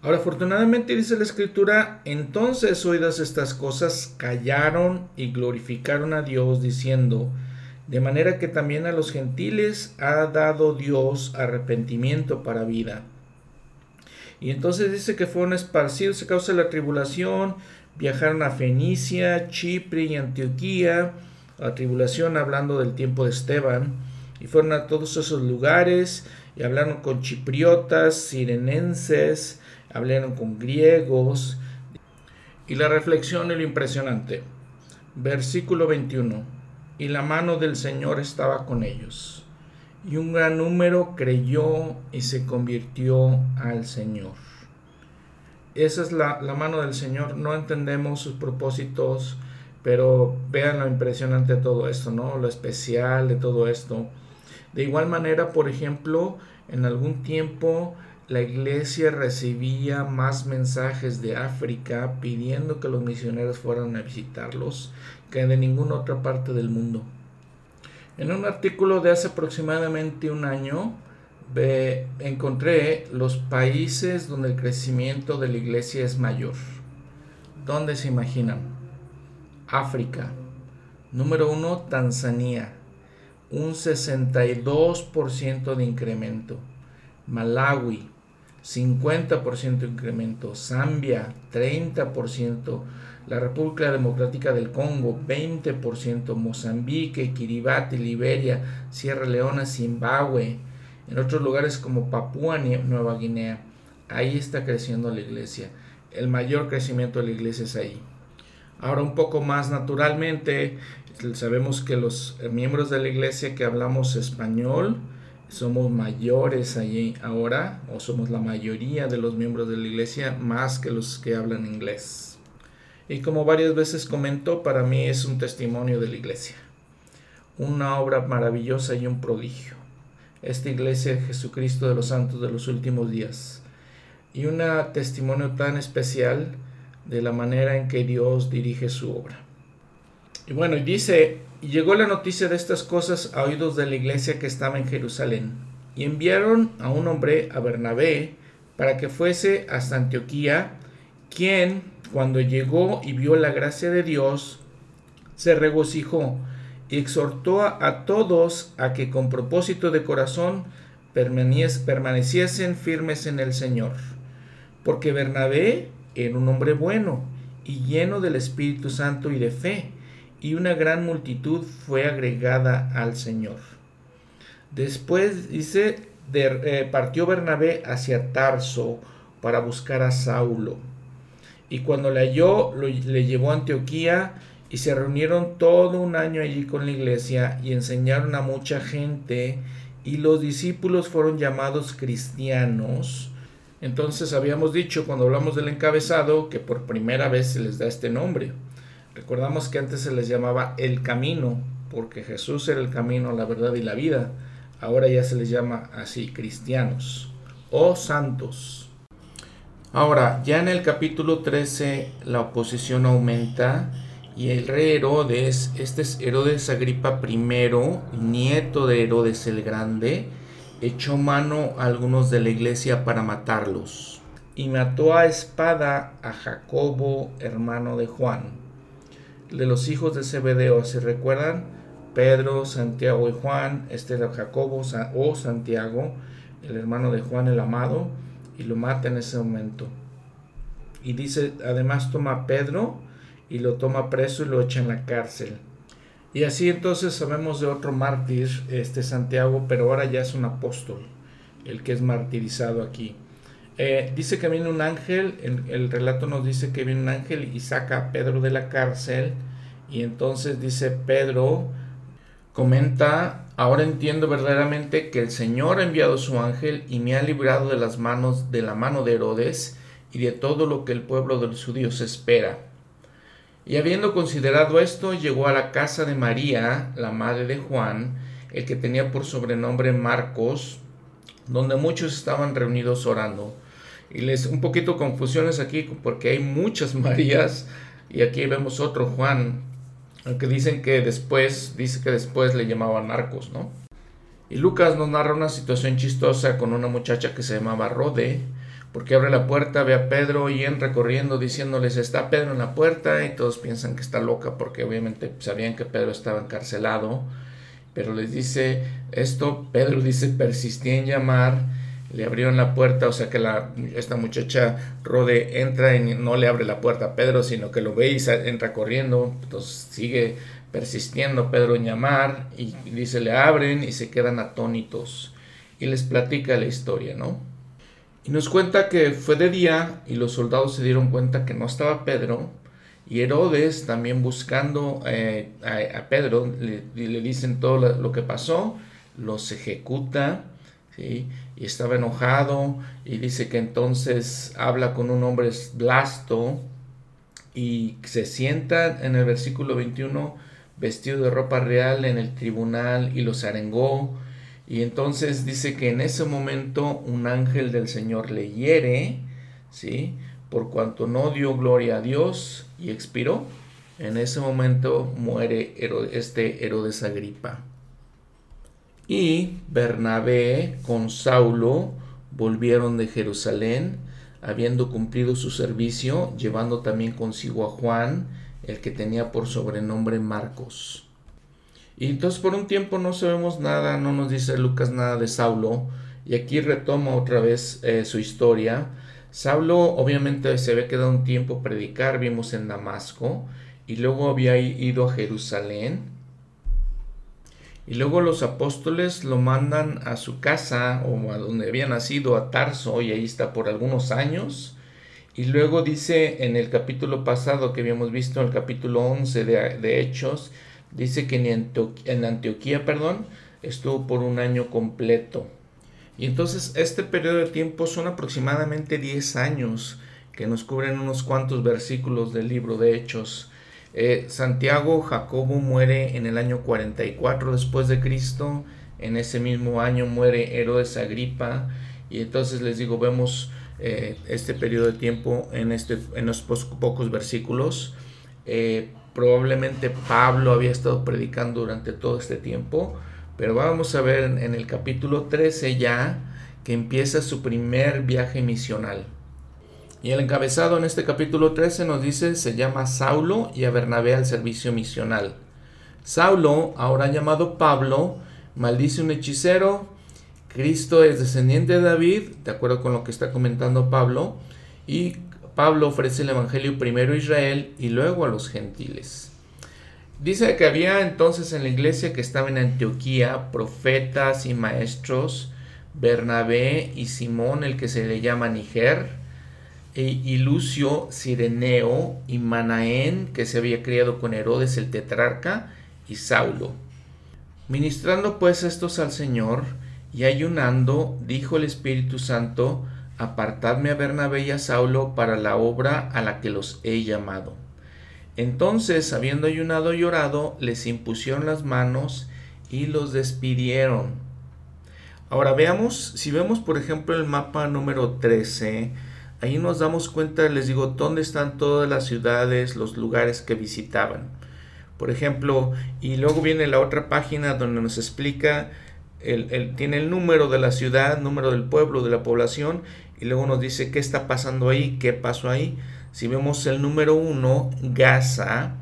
Ahora, afortunadamente dice la Escritura, entonces oídas estas cosas, callaron y glorificaron a Dios, diciendo, de manera que también a los gentiles ha dado Dios arrepentimiento para vida. Y entonces dice que fueron esparcidos a causa de la tribulación, viajaron a Fenicia, Chipre y Antioquía, la tribulación hablando del tiempo de Esteban, y fueron a todos esos lugares y hablaron con chipriotas, sirenenses, hablaron con griegos. Y la reflexión es lo impresionante. Versículo 21 y la mano del Señor estaba con ellos. Y un gran número creyó y se convirtió al Señor. Esa es la, mano del Señor. No entendemos sus propósitos, pero vean lo impresionante de todo esto, ¿no? Lo especial de todo esto. De igual manera, por ejemplo, en algún tiempo la iglesia recibía más mensajes de África pidiendo que los misioneros fueran a visitarlos que de ninguna otra parte del mundo. En un artículo de hace aproximadamente un año encontré los países donde el crecimiento de la iglesia es mayor. ¿Dónde se imaginan? África. Número uno, Tanzania. Un 62% de incremento. Malawi, 50% de incremento. Zambia, 30% la República Democrática del Congo 20%, Mozambique, Kiribati, Liberia, Sierra Leona, Zimbabue, en otros lugares como Papúa Nueva Guinea. Ahí está creciendo la iglesia. El mayor crecimiento de la iglesia es ahí. Ahora un poco más naturalmente, sabemos que los miembros de la iglesia que hablamos español somos mayores allí ahora, o somos la mayoría de los miembros de la iglesia más que los que hablan inglés. Y como varias veces comentó, para mí es un testimonio de la iglesia. Una obra maravillosa y un prodigio. Esta iglesia de Jesucristo de los santos de los últimos días. Y un testimonio tan especial de la manera en que Dios dirige su obra. Y bueno, dice, y llegó la noticia de estas cosas a oídos de la iglesia que estaba en Jerusalén. Y enviaron a un hombre, a Bernabé, para que fuese hasta Antioquía, quien, cuando llegó y vio la gracia de Dios, se regocijó y exhortó a, todos a que con propósito de corazón permaneciesen firmes en el Señor. Porque Bernabé era un hombre bueno y lleno del Espíritu Santo y de fe, y una gran multitud fue agregada al Señor. Después dice, eh, partió Bernabé hacia Tarso para buscar a Saulo. Y cuando le halló, le llevó a Antioquía y se reunieron todo un año allí con la iglesia y enseñaron a mucha gente y los discípulos fueron llamados cristianos. Entonces habíamos dicho cuando hablamos del encabezado que por primera vez se les da este nombre. Recordamos que antes se les llamaba el camino, porque Jesús era el camino, la verdad y la vida. Ahora ya se les llama así cristianos o santos. Ahora, ya en el capítulo 13 la oposición aumenta y el rey Herodes, este es Herodes Agripa I, nieto de Herodes el Grande, echó mano a algunos de la iglesia para matarlos y mató a espada a Jacobo, hermano de Juan de los hijos de Zebedeo, ¿se recuerdan? Pedro, Santiago y Juan, este era Jacobo o Santiago, el hermano de Juan el amado, y lo mata en ese momento. Y dice, además toma a Pedro y lo toma preso y lo echa en la cárcel. Y así entonces sabemos de otro mártir, este Santiago, pero ahora ya es un apóstol, el que es martirizado aquí. Eh, dice que viene un ángel, el, el, relato nos dice que viene un ángel y saca a Pedro de la cárcel y entonces dice Pedro, comenta, ahora entiendo verdaderamente que el Señor ha enviado su ángel y me ha librado de las manos de la mano de Herodes y de todo lo que el pueblo de los judíos espera. Y habiendo considerado esto, llegó a la casa de María, la madre de Juan, el que tenía por sobrenombre Marcos, donde muchos estaban reunidos orando. Y les un poquito confusiones aquí porque hay muchas Marías y aquí vemos otro Juan, aunque dicen que después, dice que después le llamaban Marcos, ¿no? Y Lucas nos narra una situación chistosa con una muchacha que se llamaba Rode, porque abre la puerta, ve a Pedro y entra corriendo diciéndoles está Pedro en la puerta y todos piensan que está loca porque obviamente sabían que Pedro estaba encarcelado, pero les dice esto, Pedro dice persistí en llamar le abrieron la puerta, o sea que la, esta muchacha Rode entra y no le abre la puerta a Pedro, sino que lo ve y entra corriendo, entonces sigue persistiendo Pedro en llamar y dice le abren y se quedan atónitos y les platica la historia, ¿no? Y nos cuenta que fue de día y los soldados se dieron cuenta que no estaba Pedro y Herodes también buscando eh, a, Pedro le, dicen todo lo que pasó, los ejecuta y estaba enojado y dice que entonces habla con un hombre blasto y se sienta en el versículo 21 vestido de ropa real en el tribunal y los arengó y entonces dice que en ese momento un ángel del Señor le hiere, ¿sí? Por cuanto no dio gloria a Dios y expiró. En ese momento muere este Herodes Agripa. Y Bernabé con Saulo volvieron de Jerusalén, habiendo cumplido su servicio, llevando también consigo a Juan, el que tenía por sobrenombre Marcos. Y entonces por un tiempo no sabemos nada, no nos dice Lucas nada de Saulo, y aquí retoma otra vez eh, su historia. Saulo obviamente se había quedado un tiempo a predicar, vimos en Damasco, y luego había ido a Jerusalén, y luego los apóstoles lo mandan a su casa o a donde había nacido, a Tarso, y ahí está por algunos años. Y luego dice en el capítulo pasado que habíamos visto, en el capítulo 11 de, Hechos, dice que en, en Antioquía, perdón, estuvo por un año completo. Y entonces este periodo de tiempo son aproximadamente 10 años que nos cubren unos cuantos versículos del libro de Hechos. Eh, Santiago Jacobo muere en el año 44 después de Cristo. En ese mismo año muere Herodes Agripa. Y entonces les digo, vemos eh, este periodo de tiempo en, este, en los pocos versículos. Eh, probablemente Pablo había estado predicando durante todo este tiempo. Pero vamos a ver en el capítulo 13 ya que empieza su primer viaje misional. Y el encabezado en este capítulo 13 nos dice, se llama Saulo y a Bernabé al servicio misional. Saulo, ahora llamado Pablo, maldice un hechicero, Cristo es descendiente de David, de acuerdo con lo que está comentando Pablo, y Pablo ofrece el Evangelio primero a Israel y luego a los gentiles. Dice que había entonces en la iglesia que estaba en Antioquía profetas y maestros, Bernabé y Simón, el que se le llama Niger, y Lucio Cireneo y Manaén, que se había criado con Herodes el tetrarca, y Saulo. Ministrando pues estos al Señor y ayunando, dijo el Espíritu Santo, apartadme a Bernabé y a Saulo para la obra a la que los he llamado. Entonces, habiendo ayunado y orado, les impusieron las manos y los despidieron. Ahora veamos, si vemos por ejemplo el mapa número 13, Ahí nos damos cuenta, les digo, dónde están todas las ciudades, los lugares que visitaban. Por ejemplo, y luego viene la otra página donde nos explica, el, tiene el número de la ciudad, número del pueblo, de la población, y luego nos dice qué está pasando ahí, qué pasó ahí. Si vemos el número uno, Gaza,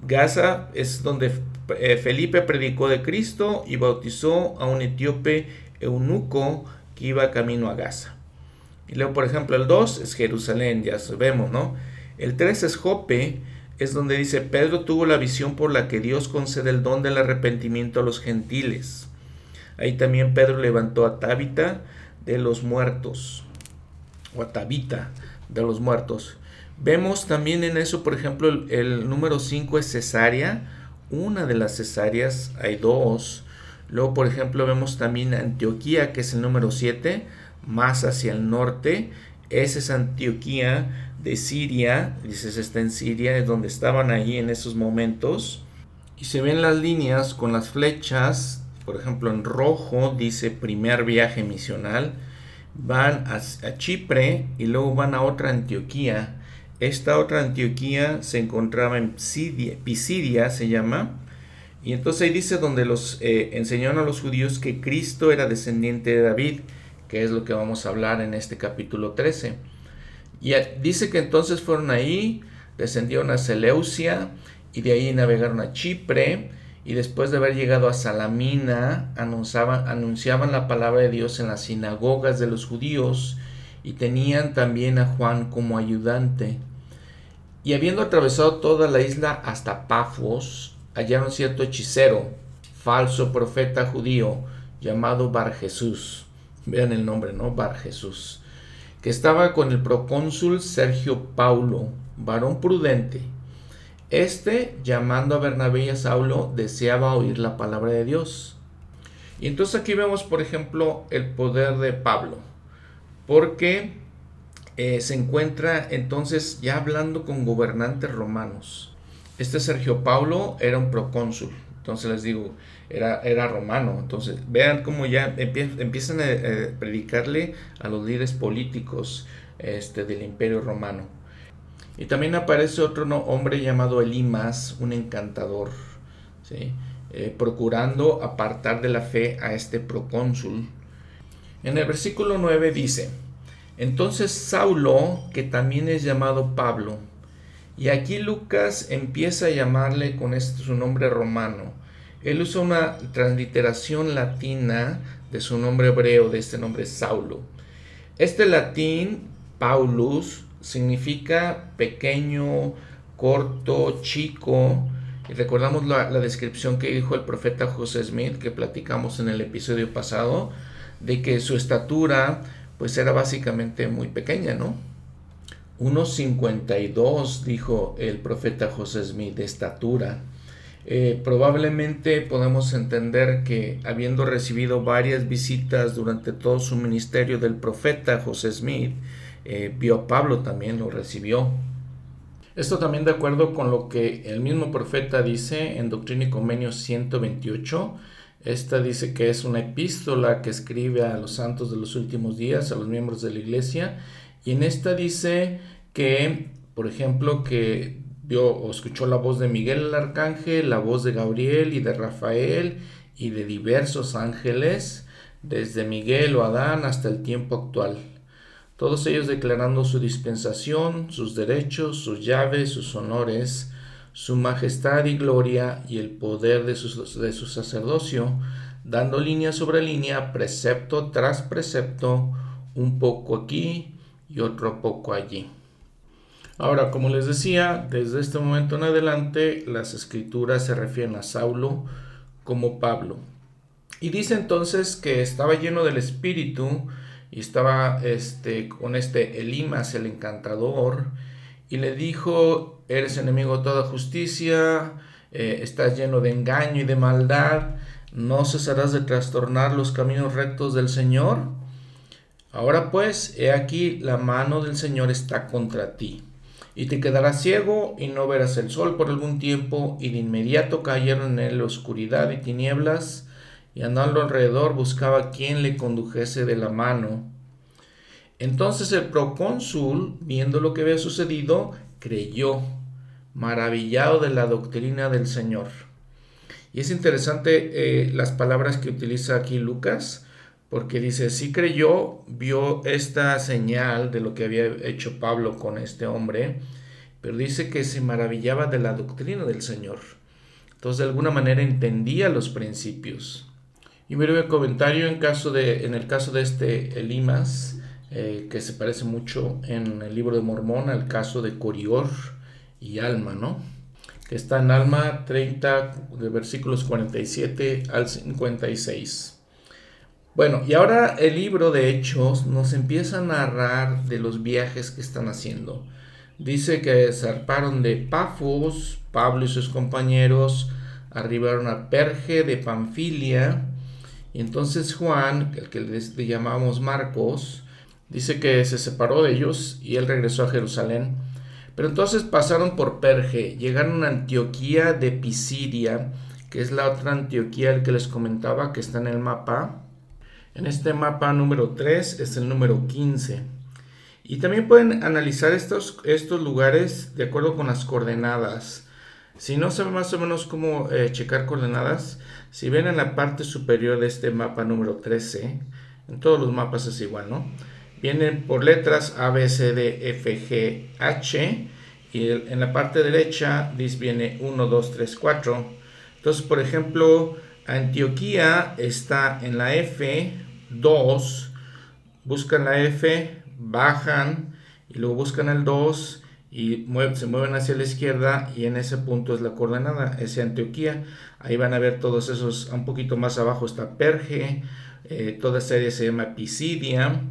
Gaza es donde eh, Felipe predicó de Cristo y bautizó a un etíope eunuco que iba camino a Gaza. Y luego, por ejemplo, el 2 es Jerusalén, ya sabemos, ¿no? El 3 es Jope, es donde dice, Pedro tuvo la visión por la que Dios concede el don del arrepentimiento a los gentiles. Ahí también Pedro levantó a Tabita de los muertos, o a Tabita de los muertos. Vemos también en eso, por ejemplo, el, número 5 es Cesarea, una de las cesáreas, hay dos. Luego, por ejemplo, vemos también Antioquía, que es el número 7 más hacia el norte. Esa es Antioquía de Siria, dices está en Siria, es donde estaban ahí en esos momentos. Y se ven las líneas con las flechas, por ejemplo en rojo dice primer viaje misional, van a, Chipre y luego van a otra Antioquía. Esta otra Antioquía se encontraba en Pisidia, se llama. Y entonces ahí dice donde los eh, enseñaron a los judíos que Cristo era descendiente de David que es lo que vamos a hablar en este capítulo 13. Y dice que entonces fueron ahí, descendieron a Seleucia y de ahí navegaron a Chipre y después de haber llegado a Salamina anunciaban, anunciaban la palabra de Dios en las sinagogas de los judíos y tenían también a Juan como ayudante. Y habiendo atravesado toda la isla hasta Pafos, hallaron cierto hechicero, falso profeta judío, llamado Bar Jesús vean el nombre, ¿no? Bar Jesús, que estaba con el procónsul Sergio Paulo, varón prudente. Este, llamando a Bernabé y a Saulo, deseaba oír la palabra de Dios. Y entonces aquí vemos, por ejemplo, el poder de Pablo, porque eh, se encuentra entonces ya hablando con gobernantes romanos. Este Sergio Paulo era un procónsul, entonces les digo, era, era romano. Entonces, vean cómo ya empiezan a, predicarle a los líderes políticos este, del imperio romano. Y también aparece otro hombre llamado Elimas, un encantador, eh, procurando apartar de la fe a este procónsul. En el versículo 9 dice, entonces Saulo, que también es llamado Pablo, y aquí Lucas empieza a llamarle con este su nombre romano. Él usa una transliteración latina de su nombre hebreo, de este nombre Saulo. Este latín, Paulus, significa pequeño, corto, chico. Y recordamos la, la, descripción que dijo el profeta José Smith, que platicamos en el episodio pasado, de que su estatura pues era básicamente muy pequeña, ¿no? Unos 52, dijo el profeta José Smith, de estatura. Eh, probablemente podemos entender que habiendo recibido varias visitas durante todo su ministerio del profeta José Smith, eh, vio a Pablo también, lo recibió. Esto también de acuerdo con lo que el mismo profeta dice en Doctrina y Convenio 128. Esta dice que es una epístola que escribe a los santos de los últimos días, a los miembros de la iglesia. Y en esta dice que, por ejemplo, que vio o escuchó la voz de Miguel el Arcángel, la voz de Gabriel y de Rafael y de diversos ángeles, desde Miguel o Adán hasta el tiempo actual todos ellos declarando su dispensación, sus derechos, sus llaves, sus honores, su majestad y gloria y el poder de su, de su sacerdocio, dando línea sobre línea, precepto tras precepto, un poco aquí y otro poco allí. Ahora, como les decía, desde este momento en adelante las escrituras se refieren a Saulo como Pablo. Y dice entonces que estaba lleno del Espíritu, y estaba este, con este Elimas el encantador y le dijo, eres enemigo de toda justicia, eh, estás lleno de engaño y de maldad, no cesarás de trastornar los caminos rectos del Señor. Ahora pues, he aquí, la mano del Señor está contra ti. Y te quedarás ciego y no verás el sol por algún tiempo, y de inmediato cayeron en él oscuridad y tinieblas, y andando alrededor buscaba quien le condujese de la mano. Entonces el procónsul, viendo lo que había sucedido, creyó, maravillado de la doctrina del Señor. Y es interesante eh, las palabras que utiliza aquí Lucas, porque dice, sí creyó, vio esta señal de lo que había hecho Pablo con este hombre, pero dice que se maravillaba de la doctrina del Señor. Entonces de alguna manera entendía los principios. Y breve comentario en, caso de, en el caso de este Elimas, eh, que se parece mucho en el libro de Mormón al caso de Corior y Alma, ¿no? Que está en Alma 30, de versículos 47 al 56. Bueno, y ahora el libro de Hechos nos empieza a narrar de los viajes que están haciendo. Dice que zarparon de Pafos, Pablo y sus compañeros arribaron a Perge de Panfilia, y entonces Juan, el que le llamamos Marcos, dice que se separó de ellos y él regresó a Jerusalén. Pero entonces pasaron por Perge, llegaron a Antioquía de Pisidia, que es la otra Antioquía el que les comentaba que está en el mapa. En este mapa número 3 es el número 15. Y también pueden analizar estos, estos lugares de acuerdo con las coordenadas. Si no saben más o menos cómo eh, checar coordenadas, si ven en la parte superior de este mapa número 13, en todos los mapas es igual, ¿no? Vienen por letras A, B, C, D, F, G, H, y en la parte derecha viene 1, 2, 3, 4. Entonces, por ejemplo, Antioquía está en la F, 2, buscan la F, bajan y luego buscan el 2 y se mueven hacia la izquierda y en ese punto es la coordenada, es Antioquía. Ahí van a ver todos esos, un poquito más abajo está Perge, eh, toda esta área se llama Pisidia.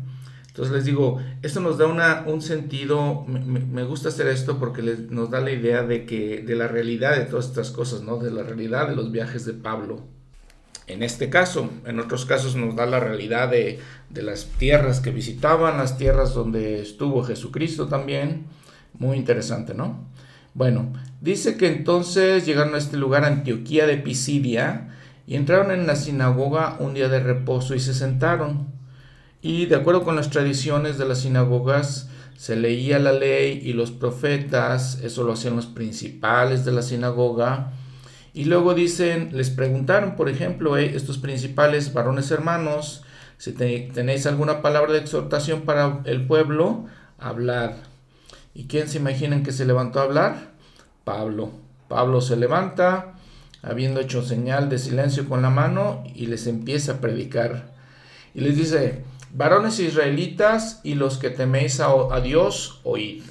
Entonces les digo, esto nos da una, un sentido, me, gusta hacer esto porque les, nos da la idea de, que, de la realidad de todas estas cosas, ¿no? de la realidad de los viajes de Pablo. En este caso, en otros casos nos da la realidad de, de las tierras que visitaban, las tierras donde estuvo Jesucristo también muy interesante, ¿no? Bueno, dice que entonces llegaron a este lugar, Antioquía de Pisidia, y entraron en la sinagoga un día de reposo y se sentaron. Y de acuerdo con las tradiciones de las sinagogas, se leía la ley y los profetas, eso lo hacían los principales de la sinagoga. Y luego dicen, les preguntaron, por ejemplo, estos principales varones hermanos, si tenéis alguna palabra de exhortación para el pueblo, hablad. ¿Y quién se imaginan que se levantó a hablar? Pablo. Pablo se levanta, habiendo hecho señal de silencio con la mano, y les empieza a predicar. Y les dice, varones israelitas y los que teméis a, Dios, oíd.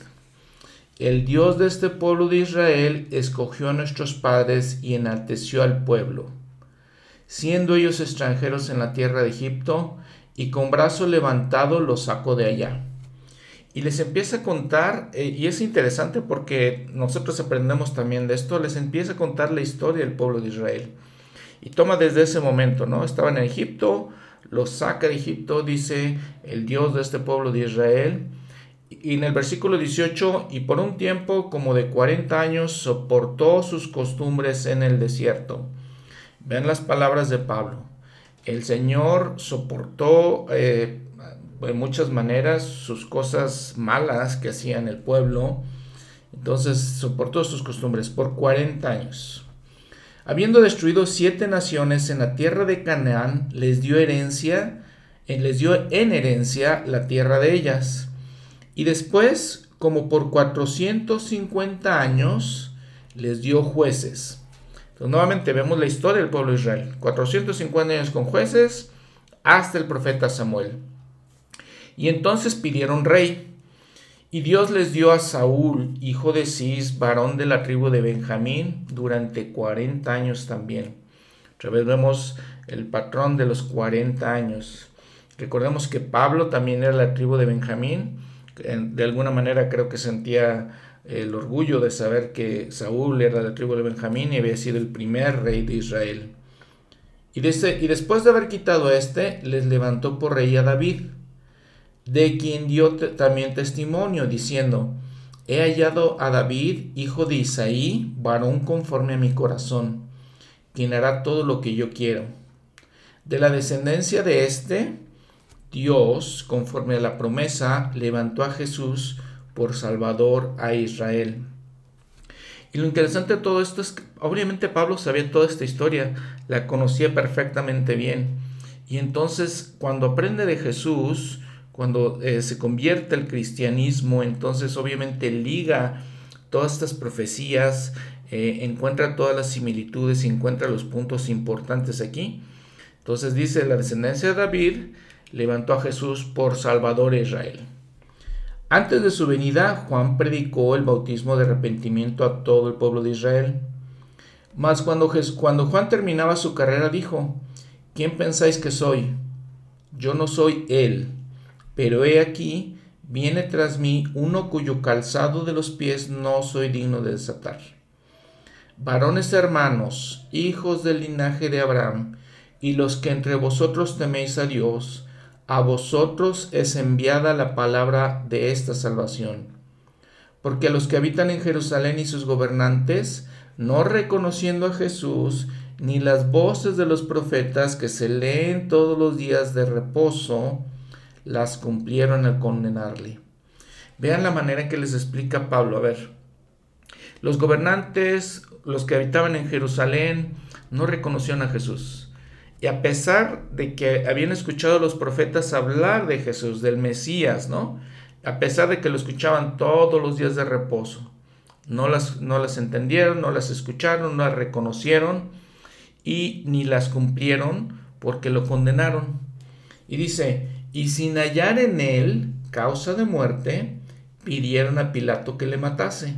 El Dios de este pueblo de Israel escogió a nuestros padres y enalteció al pueblo, siendo ellos extranjeros en la tierra de Egipto, y con brazo levantado los sacó de allá y les empieza a contar, eh, y es interesante porque nosotros aprendemos también de esto, les empieza a contar la historia del pueblo de Israel. Y toma desde ese momento, ¿no? Estaban en Egipto, los saca de Egipto, dice el Dios de este pueblo de Israel, Y en el versículo 18, y por un tiempo como de 40 años soportó sus costumbres en el desierto. Vean las palabras de Pablo. El Señor soportó eh, de muchas maneras sus cosas malas que hacían el pueblo. Entonces soportó sus costumbres por 40 años. Habiendo destruido siete naciones en la tierra de Canaán, les dio herencia, eh, les dio en herencia la tierra de ellas. Y después, como por 450 años, les dio jueces. Entonces, nuevamente vemos la historia del pueblo de Israel. 450 años con jueces hasta el profeta Samuel. Y entonces pidieron rey. Y Dios les dio a Saúl, hijo de Cis, varón de la tribu de Benjamín, durante 40 años también. Otra vez vemos el patrón de los 40 años. Recordemos que Pablo también era la tribu de Benjamín. De alguna manera creo que sentía el orgullo de saber que Saúl era de la tribu de Benjamín y había sido el primer rey de Israel. Y, y después de haber quitado a este, les levantó por rey a David de quien dio también testimonio, diciendo, He hallado a David, hijo de Isaí, varón conforme a mi corazón, quien hará todo lo que yo quiero. De la descendencia de éste, Dios, conforme a la promesa, levantó a Jesús por Salvador a Israel. Y lo interesante de todo esto es que obviamente Pablo sabía toda esta historia, la conocía perfectamente bien. Y entonces cuando aprende de Jesús, cuando eh, se convierte el cristianismo, entonces obviamente liga todas estas profecías, eh, encuentra todas las similitudes, encuentra los puntos importantes aquí. Entonces dice, la descendencia de David levantó a Jesús por Salvador Israel. Antes de su venida, Juan predicó el bautismo de arrepentimiento a todo el pueblo de Israel. Mas cuando, cuando Juan terminaba su carrera dijo, ¿quién pensáis que soy? Yo no soy él pero he aquí, viene tras mí uno cuyo calzado de los pies no soy digno de desatar. Varones hermanos, hijos del linaje de Abraham, y los que entre vosotros teméis a Dios, a vosotros es enviada la palabra de esta salvación. Porque los que habitan en Jerusalén y sus gobernantes, no reconociendo a Jesús, ni las voces de los profetas que se leen todos los días de reposo, las cumplieron al condenarle. Vean la manera en que les explica Pablo. A ver, los gobernantes, los que habitaban en Jerusalén, no reconocieron a Jesús. Y a pesar de que habían escuchado a los profetas hablar de Jesús, del Mesías, ¿no? A pesar de que lo escuchaban todos los días de reposo, no las, no las entendieron, no las escucharon, no las reconocieron y ni las cumplieron porque lo condenaron. Y dice, y sin hallar en él causa de muerte, pidieron a Pilato que le matase.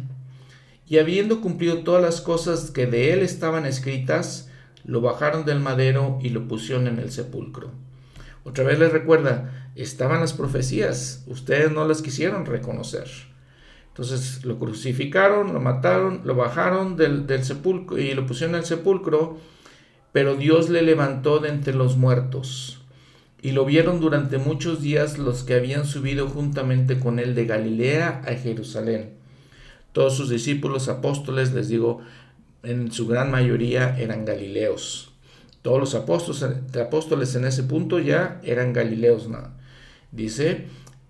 Y habiendo cumplido todas las cosas que de él estaban escritas, lo bajaron del madero y lo pusieron en el sepulcro. Otra vez les recuerda, estaban las profecías, ustedes no las quisieron reconocer. Entonces lo crucificaron, lo mataron, lo bajaron del, del sepulcro y lo pusieron en el sepulcro, pero Dios le levantó de entre los muertos y lo vieron durante muchos días los que habían subido juntamente con él de Galilea a Jerusalén. Todos sus discípulos apóstoles, les digo, en su gran mayoría eran galileos. Todos los apóstoles, apóstoles en ese punto ya eran galileos. ¿no? Dice,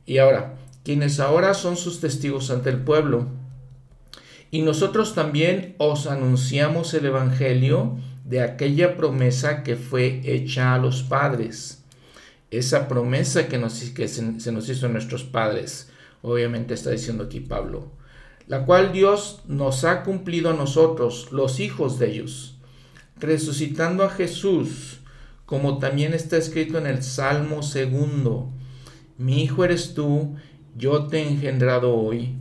y ahora, quienes ahora son sus testigos ante el pueblo. Y nosotros también os anunciamos el Evangelio de aquella promesa que fue hecha a los padres esa promesa que, nos, que se, nos hizo nuestros padres, obviamente está diciendo aquí Pablo, la cual Dios nos ha cumplido a nosotros, los hijos de ellos, resucitando a Jesús, como también está escrito en el Salmo segundo, mi hijo eres tú, yo te he engendrado hoy.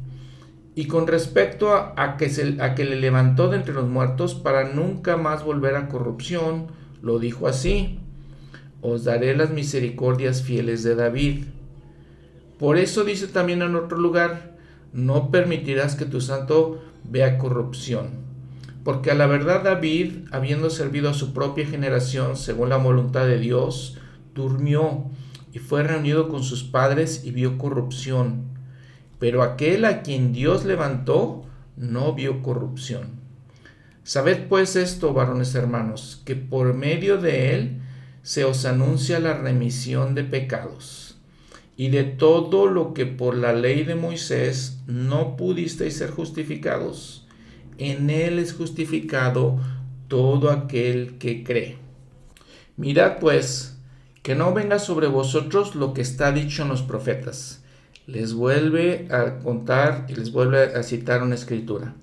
Y con respecto a, que se, a que le levantó de entre los muertos para nunca más volver a corrupción, lo dijo así, os daré las misericordias fieles de David. Por eso dice también en otro lugar, no permitirás que tu santo vea corrupción. Porque a la verdad David, habiendo servido a su propia generación según la voluntad de Dios, durmió y fue reunido con sus padres y vio corrupción. pero aquel a quien Dios levantó no vio corrupción. Sabed pues esto, varones hermanos, que por medio de él se os anuncia la remisión de pecados, y de todo lo que por la ley de Moisés no pudisteis ser justificados, en él es justificado todo aquel que cree. Mirad pues, que no venga sobre vosotros lo que está dicho en los profetas. Les vuelve a contar y les vuelve a citar una escritura.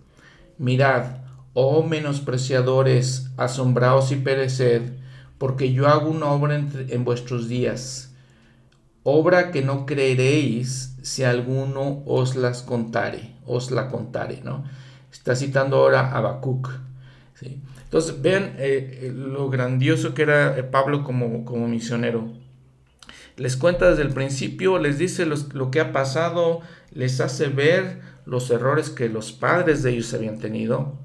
Mirad, oh menospreciadores, asombraos y pereced, porque yo hago una obra en, vuestros días, obra que no creeréis si alguno os las contare, os la contare, ¿no? Está citando ahora a Habacuc. Entonces, vean eh, eh, lo grandioso que era eh, Pablo como, como misionero. Les cuenta desde el principio, les dice lo que ha pasado, les hace ver los errores que los padres de ellos habían tenido,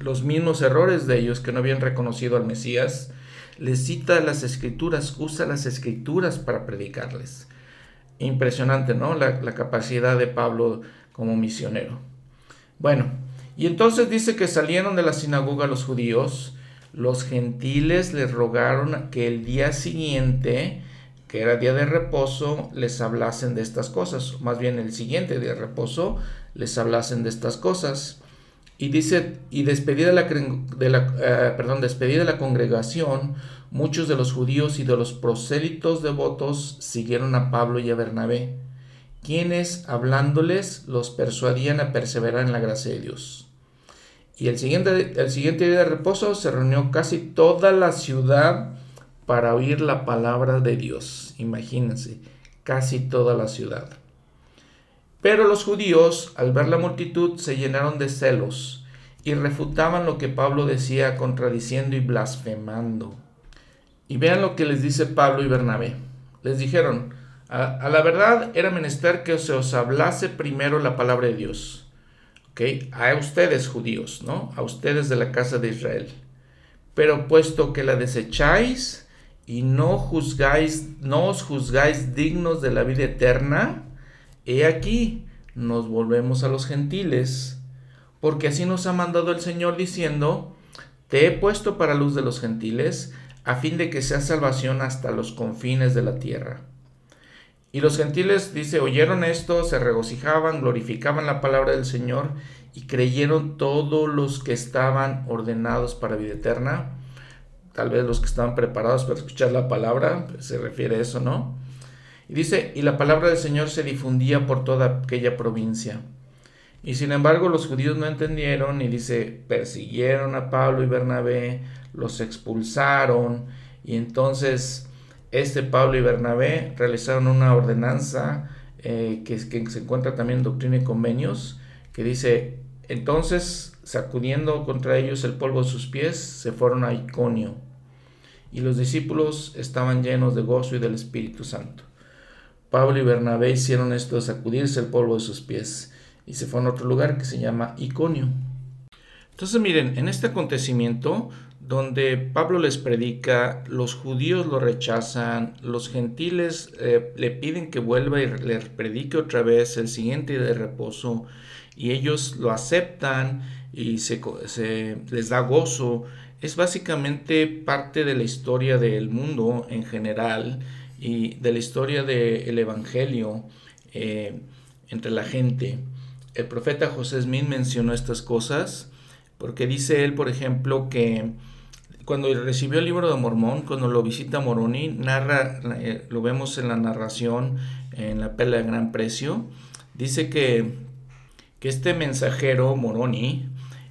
los mismos errores de ellos que no habían reconocido al Mesías, les cita las escrituras, usa las escrituras para predicarles. Impresionante, ¿no? La, capacidad de Pablo como misionero. Bueno, y entonces dice que salieron de la sinagoga los judíos, los gentiles les rogaron que el día siguiente, que era día de reposo, les hablasen de estas cosas, más bien el siguiente día de reposo, les hablasen de estas cosas. Y dice, y despedida la, de la, eh, perdón, despedida la congregación, muchos de los judíos y de los prosélitos devotos siguieron a Pablo y a Bernabé, quienes, hablándoles, los persuadían a perseverar en la gracia de Dios. Y el siguiente, el siguiente día de reposo se reunió casi toda la ciudad para oír la palabra de Dios. Imagínense, casi toda la ciudad. Pero los judíos, al ver la multitud, se llenaron de celos y refutaban lo que Pablo decía, contradiciendo y blasfemando. Y vean lo que les dice Pablo y Bernabé. Les dijeron, a, la verdad era menester que se os hablase primero la palabra de Dios. A ustedes judíos, ¿no? A ustedes de la casa de Israel. Pero puesto que la desecháis y no juzgáis, no os juzgáis dignos de la vida eterna, He aquí, nos volvemos a los gentiles, porque así nos ha mandado el Señor diciendo, te he puesto para luz de los gentiles, a fin de que sea salvación hasta los confines de la tierra. Y los gentiles, dice, oyeron esto, se regocijaban, glorificaban la palabra del Señor y creyeron todos los que estaban ordenados para vida eterna. Tal vez los que estaban preparados para escuchar la palabra, pues, se refiere a eso, ¿no? Y dice, y la palabra del Señor se difundía por toda aquella provincia. Y sin embargo los judíos no entendieron y dice, persiguieron a Pablo y Bernabé, los expulsaron y entonces este Pablo y Bernabé realizaron una ordenanza eh, que, que se encuentra también en Doctrina y Convenios, que dice, entonces sacudiendo contra ellos el polvo de sus pies, se fueron a Iconio. Y los discípulos estaban llenos de gozo y del Espíritu Santo. Pablo y Bernabé hicieron esto de sacudirse el polvo de sus pies y se fue a otro lugar que se llama Iconio. Entonces miren, en este acontecimiento donde Pablo les predica, los judíos lo rechazan, los gentiles eh, le piden que vuelva y le predique otra vez el siguiente día de reposo y ellos lo aceptan y se les da gozo, es básicamente parte de la historia del mundo en general y de la historia del Evangelio eh, entre la gente. El profeta José Smith mencionó estas cosas porque dice él, por ejemplo, que cuando recibió el libro de Mormón, cuando lo visita Moroni, narra, eh, lo vemos en la narración en la Perla de Gran Precio, dice que, que este mensajero Moroni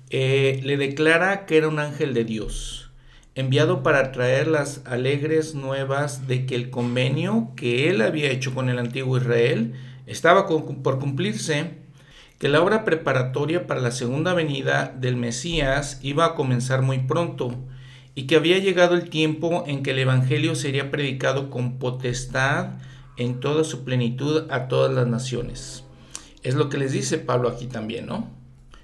eh, le declara que era un ángel de Dios enviado para traer las alegres nuevas de que el convenio que él había hecho con el antiguo Israel estaba por cumplirse, que la obra preparatoria para la segunda venida del Mesías iba a comenzar muy pronto, y que había llegado el tiempo en que el Evangelio sería predicado con potestad en toda su plenitud a todas las naciones. Es lo que les dice Pablo aquí también, ¿no?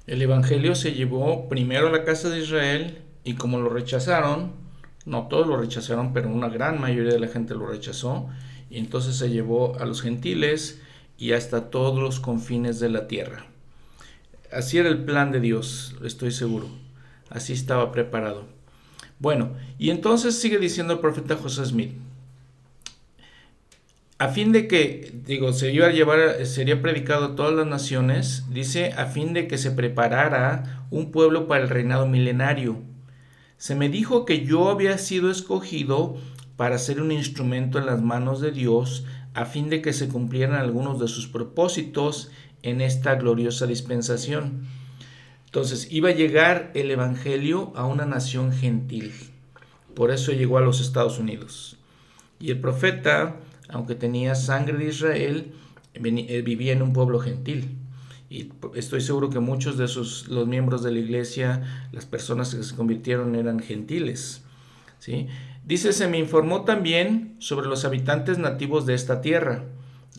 El Evangelio se llevó primero a la casa de Israel, y como lo rechazaron, no todos lo rechazaron, pero una gran mayoría de la gente lo rechazó, y entonces se llevó a los gentiles y hasta todos los confines de la tierra. Así era el plan de Dios, estoy seguro. Así estaba preparado. Bueno, y entonces sigue diciendo el profeta José Smith. A fin de que, digo, se iba a llevar, sería predicado a todas las naciones, dice, a fin de que se preparara un pueblo para el reinado milenario. Se me dijo que yo había sido escogido para ser un instrumento en las manos de Dios, a fin de que se cumplieran algunos de sus propósitos en esta gloriosa dispensación. Entonces iba a llegar el Evangelio a una nación gentil. Por eso llegó a los Estados Unidos. Y el profeta, aunque tenía sangre de Israel, eh, vivía en un pueblo gentil. Y estoy seguro que muchos de esos, los miembros de la iglesia, las personas que se convirtieron eran gentiles. ¿sí? Dice, se me informó también sobre los habitantes nativos de esta tierra.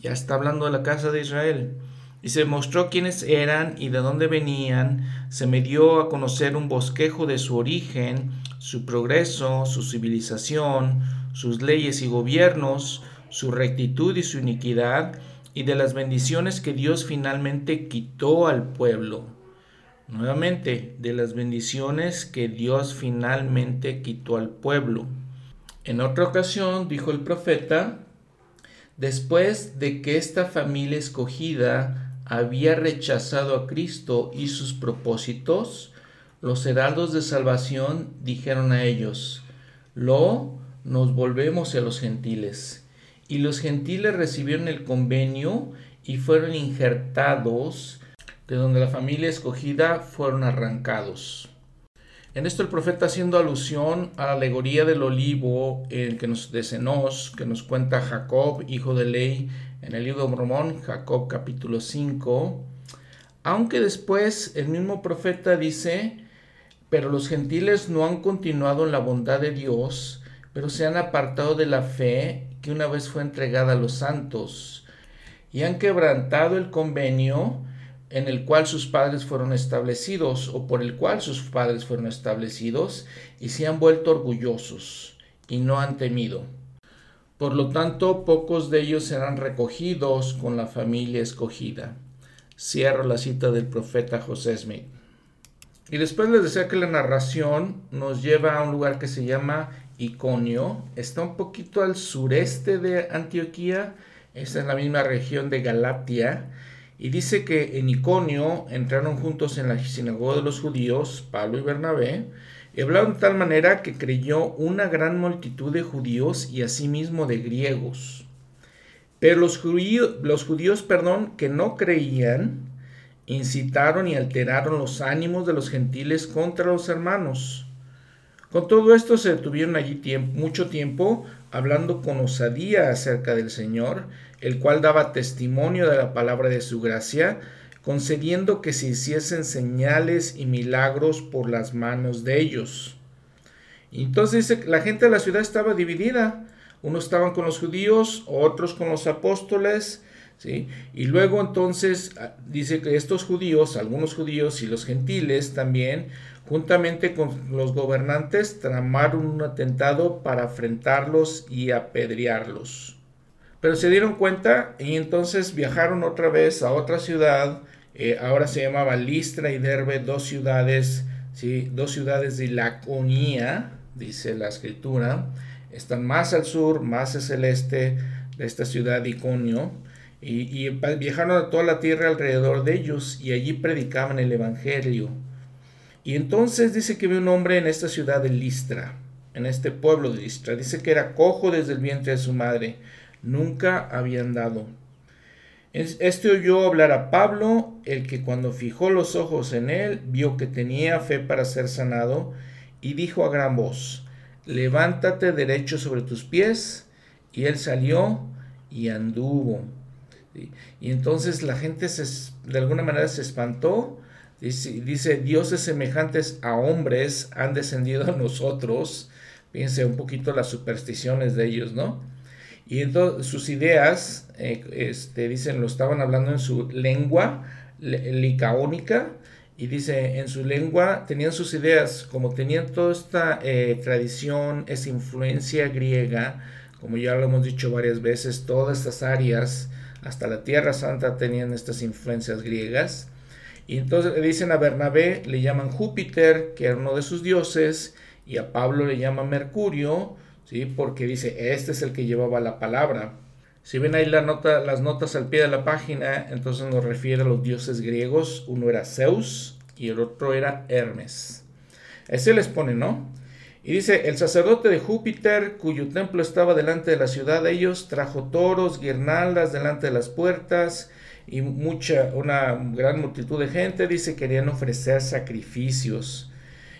Ya está hablando de la casa de Israel y se mostró quiénes eran y de dónde venían, se me dio a conocer un bosquejo de su origen, su progreso, su civilización, sus leyes y gobiernos, su rectitud y su iniquidad, y de las bendiciones que Dios finalmente quitó al pueblo. Nuevamente, de las bendiciones que Dios finalmente quitó al pueblo. En otra ocasión dijo el profeta, después de que esta familia escogida había rechazado a Cristo y sus propósitos, los heraldos de salvación dijeron a ellos, Lo, nos volvemos a los gentiles. Y los gentiles recibieron el convenio y fueron injertados, de donde la familia escogida fueron arrancados. En esto el profeta haciendo alusión a la alegoría del olivo el que nos, de que nos cuenta Jacob, hijo de Ley, en el libro de Mormón, Jacob capítulo 5, aunque después el mismo profeta dice, pero los gentiles no han continuado en la bondad de Dios, pero se han apartado de la fe que una vez fue entregada a los santos, y han quebrantado el convenio en el cual sus padres fueron establecidos, o por el cual sus padres fueron establecidos, y se han vuelto orgullosos, y no han temido. Por lo tanto, pocos de ellos serán recogidos con la familia escogida. Cierro la cita del profeta José Smith. Y después les decía que la narración nos lleva a un lugar que se llama Iconio. Está un poquito al sureste de Antioquía. Está en la misma región de Galatia. Y dice que en Iconio entraron juntos en la sinagoga de los judíos, Pablo y Bernabé, y hablaron de tal manera que creyó una gran multitud de judíos y asimismo de griegos. Pero los judíos, los judíos perdón, que no creían, incitaron y alteraron los ánimos de los gentiles contra los hermanos. Con todo esto se detuvieron allí mucho tiempo hablando con osadía acerca del Señor, el cual daba testimonio de la palabra de su gracia, concediendo que se hiciesen señales y milagros por las manos de ellos. Entonces la gente de la ciudad estaba dividida. Unos estaban con los judíos, otros con los apóstoles, ¿sí? Y luego entonces ah, dice que estos judíos, algunos judíos y los gentiles también, juntamente con los gobernantes, tramaron un atentado para afrentarlos y apedrearlos. Pero se dieron cuenta y entonces viajaron otra vez a otra ciudad eh, ahora se llamaba Listra y Derbe, dos ciudades, ¿sí? dos ciudades de Laconía, dice la escritura, están más al sur, más hacia el este de esta ciudad de Iconio, y, y viajaron a toda la tierra alrededor de ellos y allí predicaban el Evangelio. Y entonces dice que vio un hombre en esta ciudad de Listra, en este pueblo de Listra, dice que era cojo desde el vientre de su madre, nunca había andado. Este oyó hablar a Pablo, el que cuando fijó los ojos en él, vio que tenía fe para ser sanado, y dijo a gran voz, levántate derecho sobre tus pies, y él salió y anduvo. Y entonces la gente se, de alguna manera se espantó, dice, dice, dioses semejantes a hombres han descendido a nosotros, fíjense un poquito las supersticiones de ellos, ¿no? Y entonces sus ideas, eh, este, dicen, lo estaban hablando en su lengua licaónica, y dice, en su lengua tenían sus ideas, como tenían toda esta eh, tradición, esa influencia griega, como ya lo hemos dicho varias veces, todas estas áreas hasta la Tierra Santa tenían estas influencias griegas. Y entonces le dicen a Bernabé, le llaman Júpiter, que era uno de sus dioses, y a Pablo le llama Mercurio, ¿sí? porque dice, este es el que llevaba la palabra. Si ven ahí las notas al pie de la página, entonces nos refiere a los dioses griegos. Uno era Zeus y el otro era Hermes. Ese les pone, ¿no? Y dice, el sacerdote de Júpiter, cuyo templo estaba delante de la ciudad de ellos, trajo toros, guirnaldas delante de las puertas y mucha, una gran multitud de gente, dice, querían ofrecer sacrificios.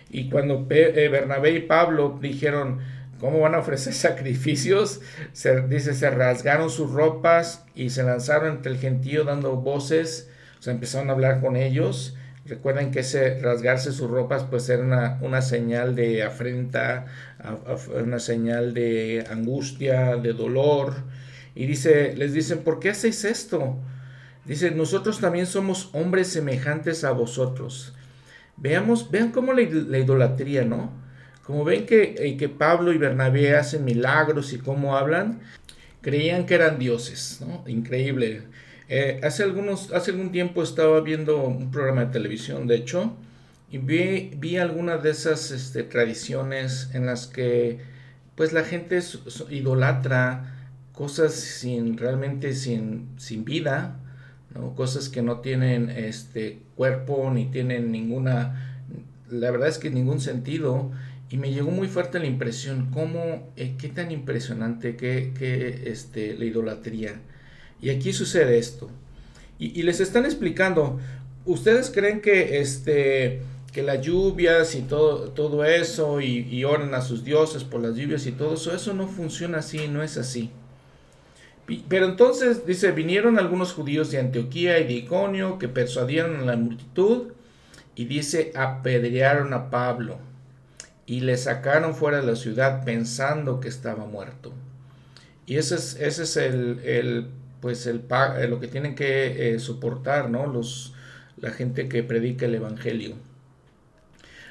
Y cuando eh, Bernabé y Pablo dijeron, ¿cómo van a ofrecer sacrificios? Se, dice, se rasgaron sus ropas y se lanzaron entre el gentío dando voces, o sea, empezaron a hablar con ellos Recuerden que ese rasgarse sus ropas pues era una, señal de afrenta, una señal de angustia, de dolor. Y dice, les dicen, ¿por qué hacéis esto? Dice, nosotros también somos hombres semejantes a vosotros. Veamos, vean cómo la, idolatría, ¿no? Como ven que, eh, que Pablo y Bernabé hacen milagros y cómo hablan, creían que eran dioses, ¿no? Increíble. Eh, hace, algunos, hace algún tiempo estaba viendo un programa de televisión, de hecho, y vi, vi algunas de esas este, tradiciones en las que pues la gente idolatra cosas sin realmente sin, sin vida, ¿no? cosas que no tienen este cuerpo ni tienen ninguna, la verdad es que ningún sentido. Y me llegó muy fuerte la impresión, cómo, eh, qué tan impresionante que, que este, la idolatría. Y aquí sucede esto. Y, les están explicando, ¿ustedes creen que, este, que las lluvias y todo, todo eso, y, y oran a sus dioses por las lluvias y todo eso, eso no funciona así, no es así. Pero entonces, dice, vinieron algunos judíos de Antioquía y de Iconio que persuadieron a la multitud y dice, apedrearon a Pablo y le sacaron fuera de la ciudad pensando que estaba muerto. Y ese es, ese es el, el pues el, eh, lo que tienen que eh, soportar, ¿no? Los, la gente que predica el Evangelio.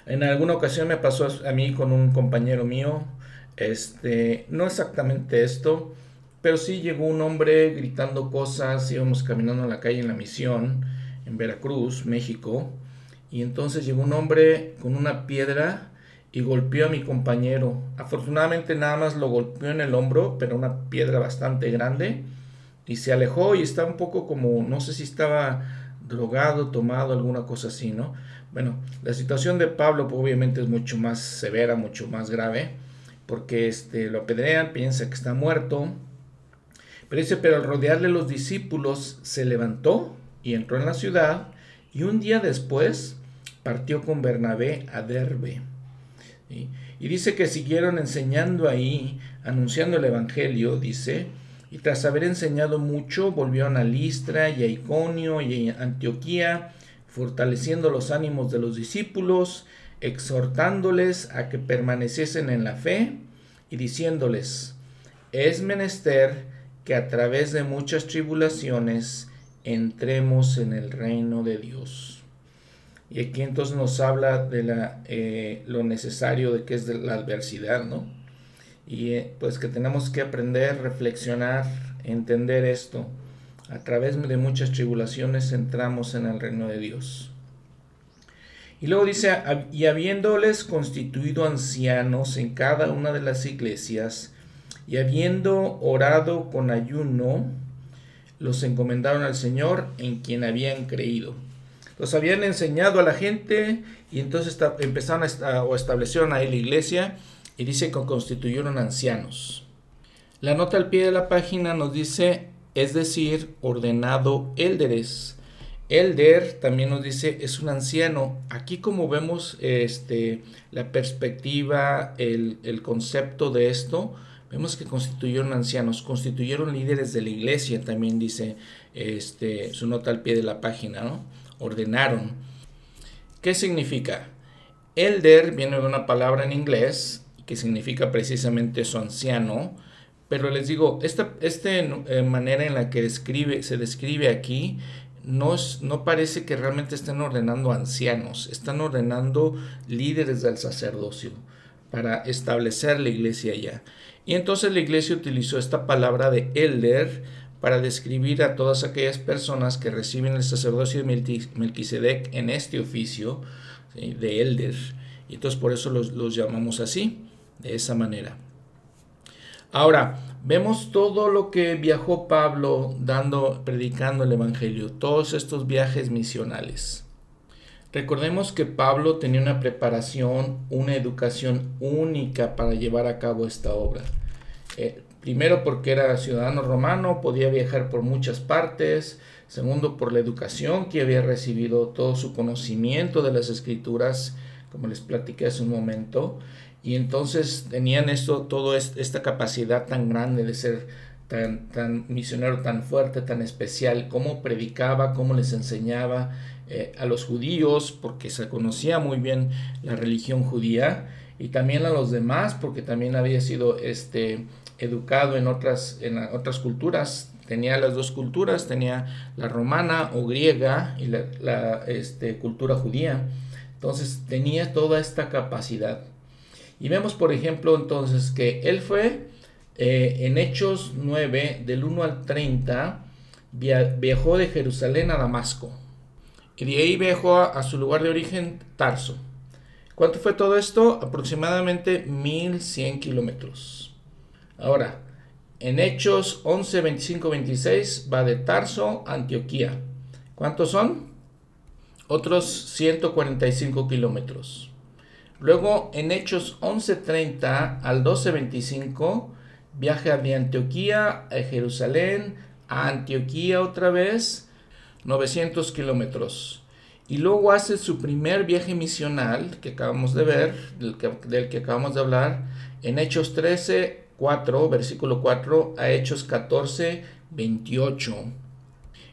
En alguna ocasión me pasó a mí con un compañero mío, este, no exactamente esto, pero sí llegó un hombre gritando cosas, íbamos caminando en la calle en la misión, en Veracruz, México, y entonces llegó un hombre con una piedra y golpeó a mi compañero. Afortunadamente nada más lo golpeó en el hombro, pero una piedra bastante grande y se alejó y estaba un poco como, no sé si estaba drogado, tomado, alguna cosa así, ¿no? Bueno, la situación de Pablo pues, obviamente es mucho más severa, mucho más grave, porque este, lo apedrean, piensa que está muerto, pero dice, pero al rodearle los discípulos se levantó y entró en la ciudad y un día después partió con Bernabé a Derbe. Y dice que siguieron enseñando ahí, anunciando el Evangelio, dice, y tras haber enseñado mucho, volvieron a Listra y a Iconio y a Antioquía, fortaleciendo los ánimos de los discípulos, exhortándoles a que permaneciesen en la fe y diciéndoles, es menester que a través de muchas tribulaciones entremos en el reino de Dios. Y aquí entonces nos habla de la, eh, lo necesario de que es de la adversidad, ¿no? y eh, pues que tenemos que aprender, reflexionar, entender esto. A través de muchas tribulaciones entramos en el reino de Dios. Y luego dice, y habiéndoles constituido ancianos en cada una de las iglesias, y habiendo orado con ayuno, los encomendaron al Señor en quien habían creído. Los habían enseñado a la gente y entonces empezaron a, o establecieron ahí la iglesia y dice que constituyeron ancianos. La nota al pie de la página nos dice, es decir, ordenado élderes. Elder también nos dice es un anciano. Aquí como vemos este, la perspectiva, el concepto de esto, vemos que constituyeron ancianos, constituyeron líderes de la iglesia, también dice este, su nota al pie de la página. Ordenaron. ¿Qué significa? Elder viene de una palabra en inglés que significa precisamente su anciano. Pero les digo, esta, esta eh, manera en la que describe, se describe aquí no, no parece que realmente estén ordenando ancianos, están ordenando líderes del sacerdocio para establecer la iglesia allá. Y entonces la iglesia utilizó esta palabra de elder para describir a todas aquellas personas que reciben el sacerdocio de Melquisedec en este oficio de Elder. Y entonces por eso los, los llamamos así, de esa manera. Ahora, vemos todo lo que viajó Pablo dando, predicando el Evangelio, todos estos viajes misionales. Recordemos que Pablo tenía una preparación, una educación única para llevar a cabo esta obra. Eh, primero porque era ciudadano romano, podía viajar por muchas partes. Segundo por la educación que había recibido, todo su conocimiento de las escrituras, como les platiqué hace un momento. Y entonces tenían esto, toda esta capacidad tan grande de ser tan, tan misionero, tan fuerte, tan especial, cómo predicaba, cómo les enseñaba eh, a los judíos, porque se conocía muy bien la religión judía, y también a los demás, porque también había sido este, educado en otras, en otras culturas. Tenía las dos culturas, tenía la romana o griega y la, este, cultura judía. Entonces tenía toda esta capacidad. Y vemos, por ejemplo, entonces que él fue eh, en Hechos 9, del 1 al 30, viajó de Jerusalén a Damasco. Y de ahí viajó a, a su lugar de origen, Tarso. ¿Cuánto fue todo esto? Aproximadamente 1100 kilómetros. Ahora, en Hechos 11, 25, 26 va de Tarso a Antioquía. ¿Cuántos son? Otros 145 kilómetros. Luego en Hechos 11.30 al 12.25 viaja de Antioquía a Jerusalén, a Antioquía otra vez, 900 kilómetros. Y luego hace su primer viaje misional que acabamos de ver, del que, del que acabamos de hablar, en Hechos 13, 4, versículo 4 a Hechos 14, 28.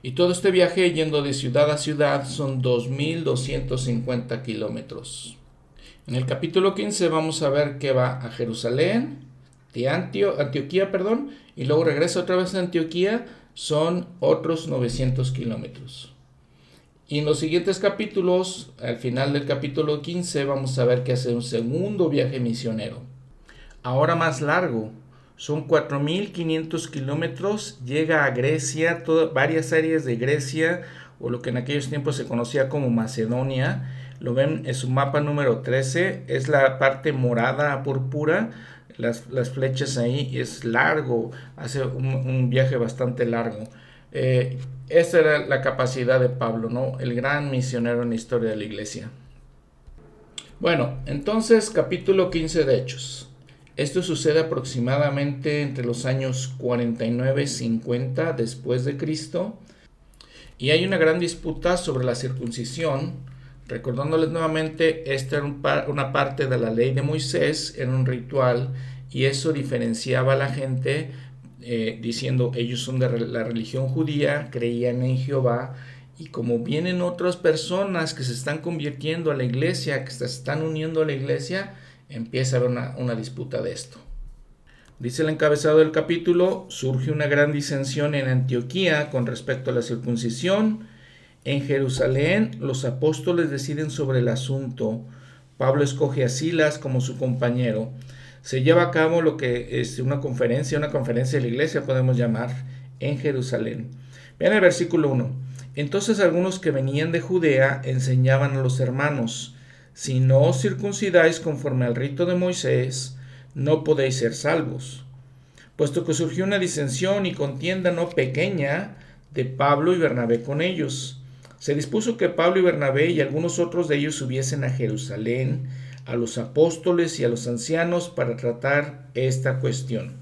Y todo este viaje yendo de ciudad a ciudad son 2.250 kilómetros. En el capítulo 15 vamos a ver que va a Jerusalén, de Antioquía, perdón, y luego regresa otra vez a Antioquía, son otros 900 kilómetros. Y en los siguientes capítulos, al final del capítulo 15, vamos a ver que hace un segundo viaje misionero. Ahora más largo, son 4.500 kilómetros, llega a Grecia, varias áreas de Grecia, o lo que en aquellos tiempos se conocía como Macedonia, lo ven en su mapa número 13, es la parte morada púrpura, las, las flechas ahí, es largo, hace un, viaje bastante largo. Eh, esa era la capacidad de Pablo, ¿no? El gran misionero en la historia de la iglesia. Bueno, entonces capítulo 15 de Hechos. Esto sucede aproximadamente entre los años 49 y 50 después de Cristo. Y hay una gran disputa sobre la circuncisión Recordándoles nuevamente, esta era una parte de la ley de Moisés, era un ritual y eso diferenciaba a la gente eh, diciendo ellos son de la religión judía, creían en Jehová y como vienen otras personas que se están convirtiendo a la iglesia, que se están uniendo a la iglesia, empieza a haber una, una disputa de esto. Dice el encabezado del capítulo, surge una gran disensión en Antioquía con respecto a la circuncisión, en Jerusalén los apóstoles deciden sobre el asunto. Pablo escoge a Silas como su compañero. Se lleva a cabo lo que es una conferencia, una conferencia de la iglesia podemos llamar, en Jerusalén. Vean el versículo 1. Entonces algunos que venían de Judea enseñaban a los hermanos, si no os circuncidáis conforme al rito de Moisés, no podéis ser salvos. Puesto que surgió una disensión y contienda no pequeña de Pablo y Bernabé con ellos se dispuso que Pablo y Bernabé y algunos otros de ellos subiesen a Jerusalén, a los apóstoles y a los ancianos para tratar esta cuestión.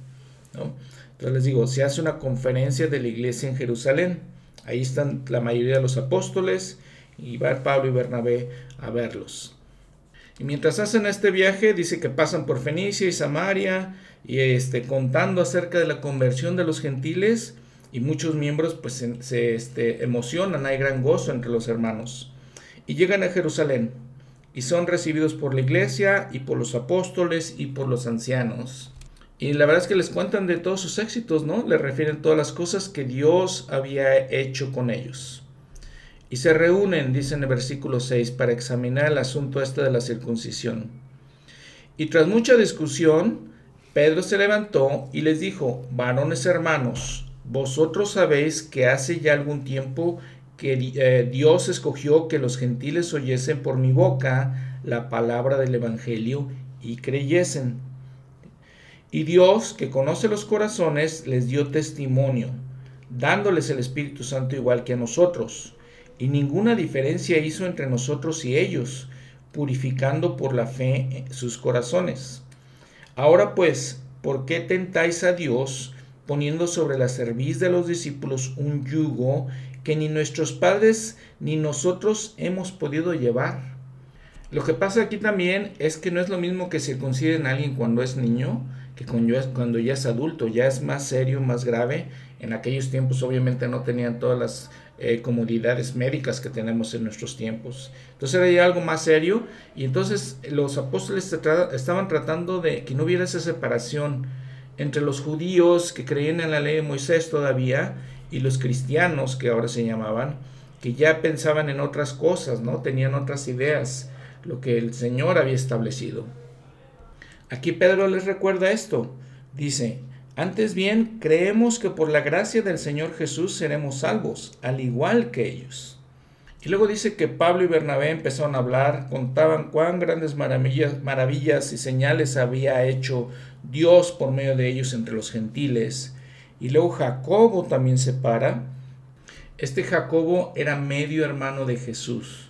Entonces les digo, se hace una conferencia de la iglesia en Jerusalén. Ahí están la mayoría de los apóstoles y va Pablo y Bernabé a verlos. Y mientras hacen este viaje, dice que pasan por Fenicia y Samaria y este, contando acerca de la conversión de los gentiles y muchos miembros pues se, este, emocionan, hay gran gozo entre los hermanos. Y llegan a Jerusalén y son recibidos por la iglesia y por los apóstoles y por los ancianos. Y la verdad es que les cuentan de todos sus éxitos, ¿no? Le refieren todas las cosas que Dios había hecho con ellos. Y se reúnen, dice en el versículo 6, para examinar el asunto este de la circuncisión. Y tras mucha discusión, Pedro se levantó y les dijo, varones hermanos, vosotros sabéis que hace ya algún tiempo que eh, Dios escogió que los gentiles oyesen por mi boca la palabra del Evangelio y creyesen. Y Dios, que conoce los corazones, les dio testimonio, dándoles el Espíritu Santo igual que a nosotros. Y ninguna diferencia hizo entre nosotros y ellos, purificando por la fe sus corazones. Ahora pues, ¿por qué tentáis a Dios poniendo sobre la cerviz de los discípulos un yugo que ni nuestros padres ni nosotros hemos podido llevar? Lo que pasa aquí también es que no es lo mismo que circunciden a alguien cuando es niño que cuando ya es adulto, ya es más serio, más grave. En aquellos tiempos obviamente no tenían todas las eh, comodidades médicas que tenemos en nuestros tiempos. Entonces era algo más serio y entonces los apóstoles estaban tratando de que no hubiera esa separación entre los judíos que creían en la ley de Moisés todavía y los cristianos que ahora se llamaban, que ya pensaban en otras cosas, ¿no? Tenían otras ideas, lo que el Señor había establecido. Aquí Pedro les recuerda esto. Dice, antes bien, creemos que por la gracia del Señor Jesús seremos salvos, al igual que ellos. Y luego dice que Pablo y Bernabé empezaron a hablar, contaban cuán grandes maravillas, maravillas y señales había hecho Dios por medio de ellos entre los gentiles. Y luego Jacobo también se para. Este Jacobo era medio hermano de Jesús,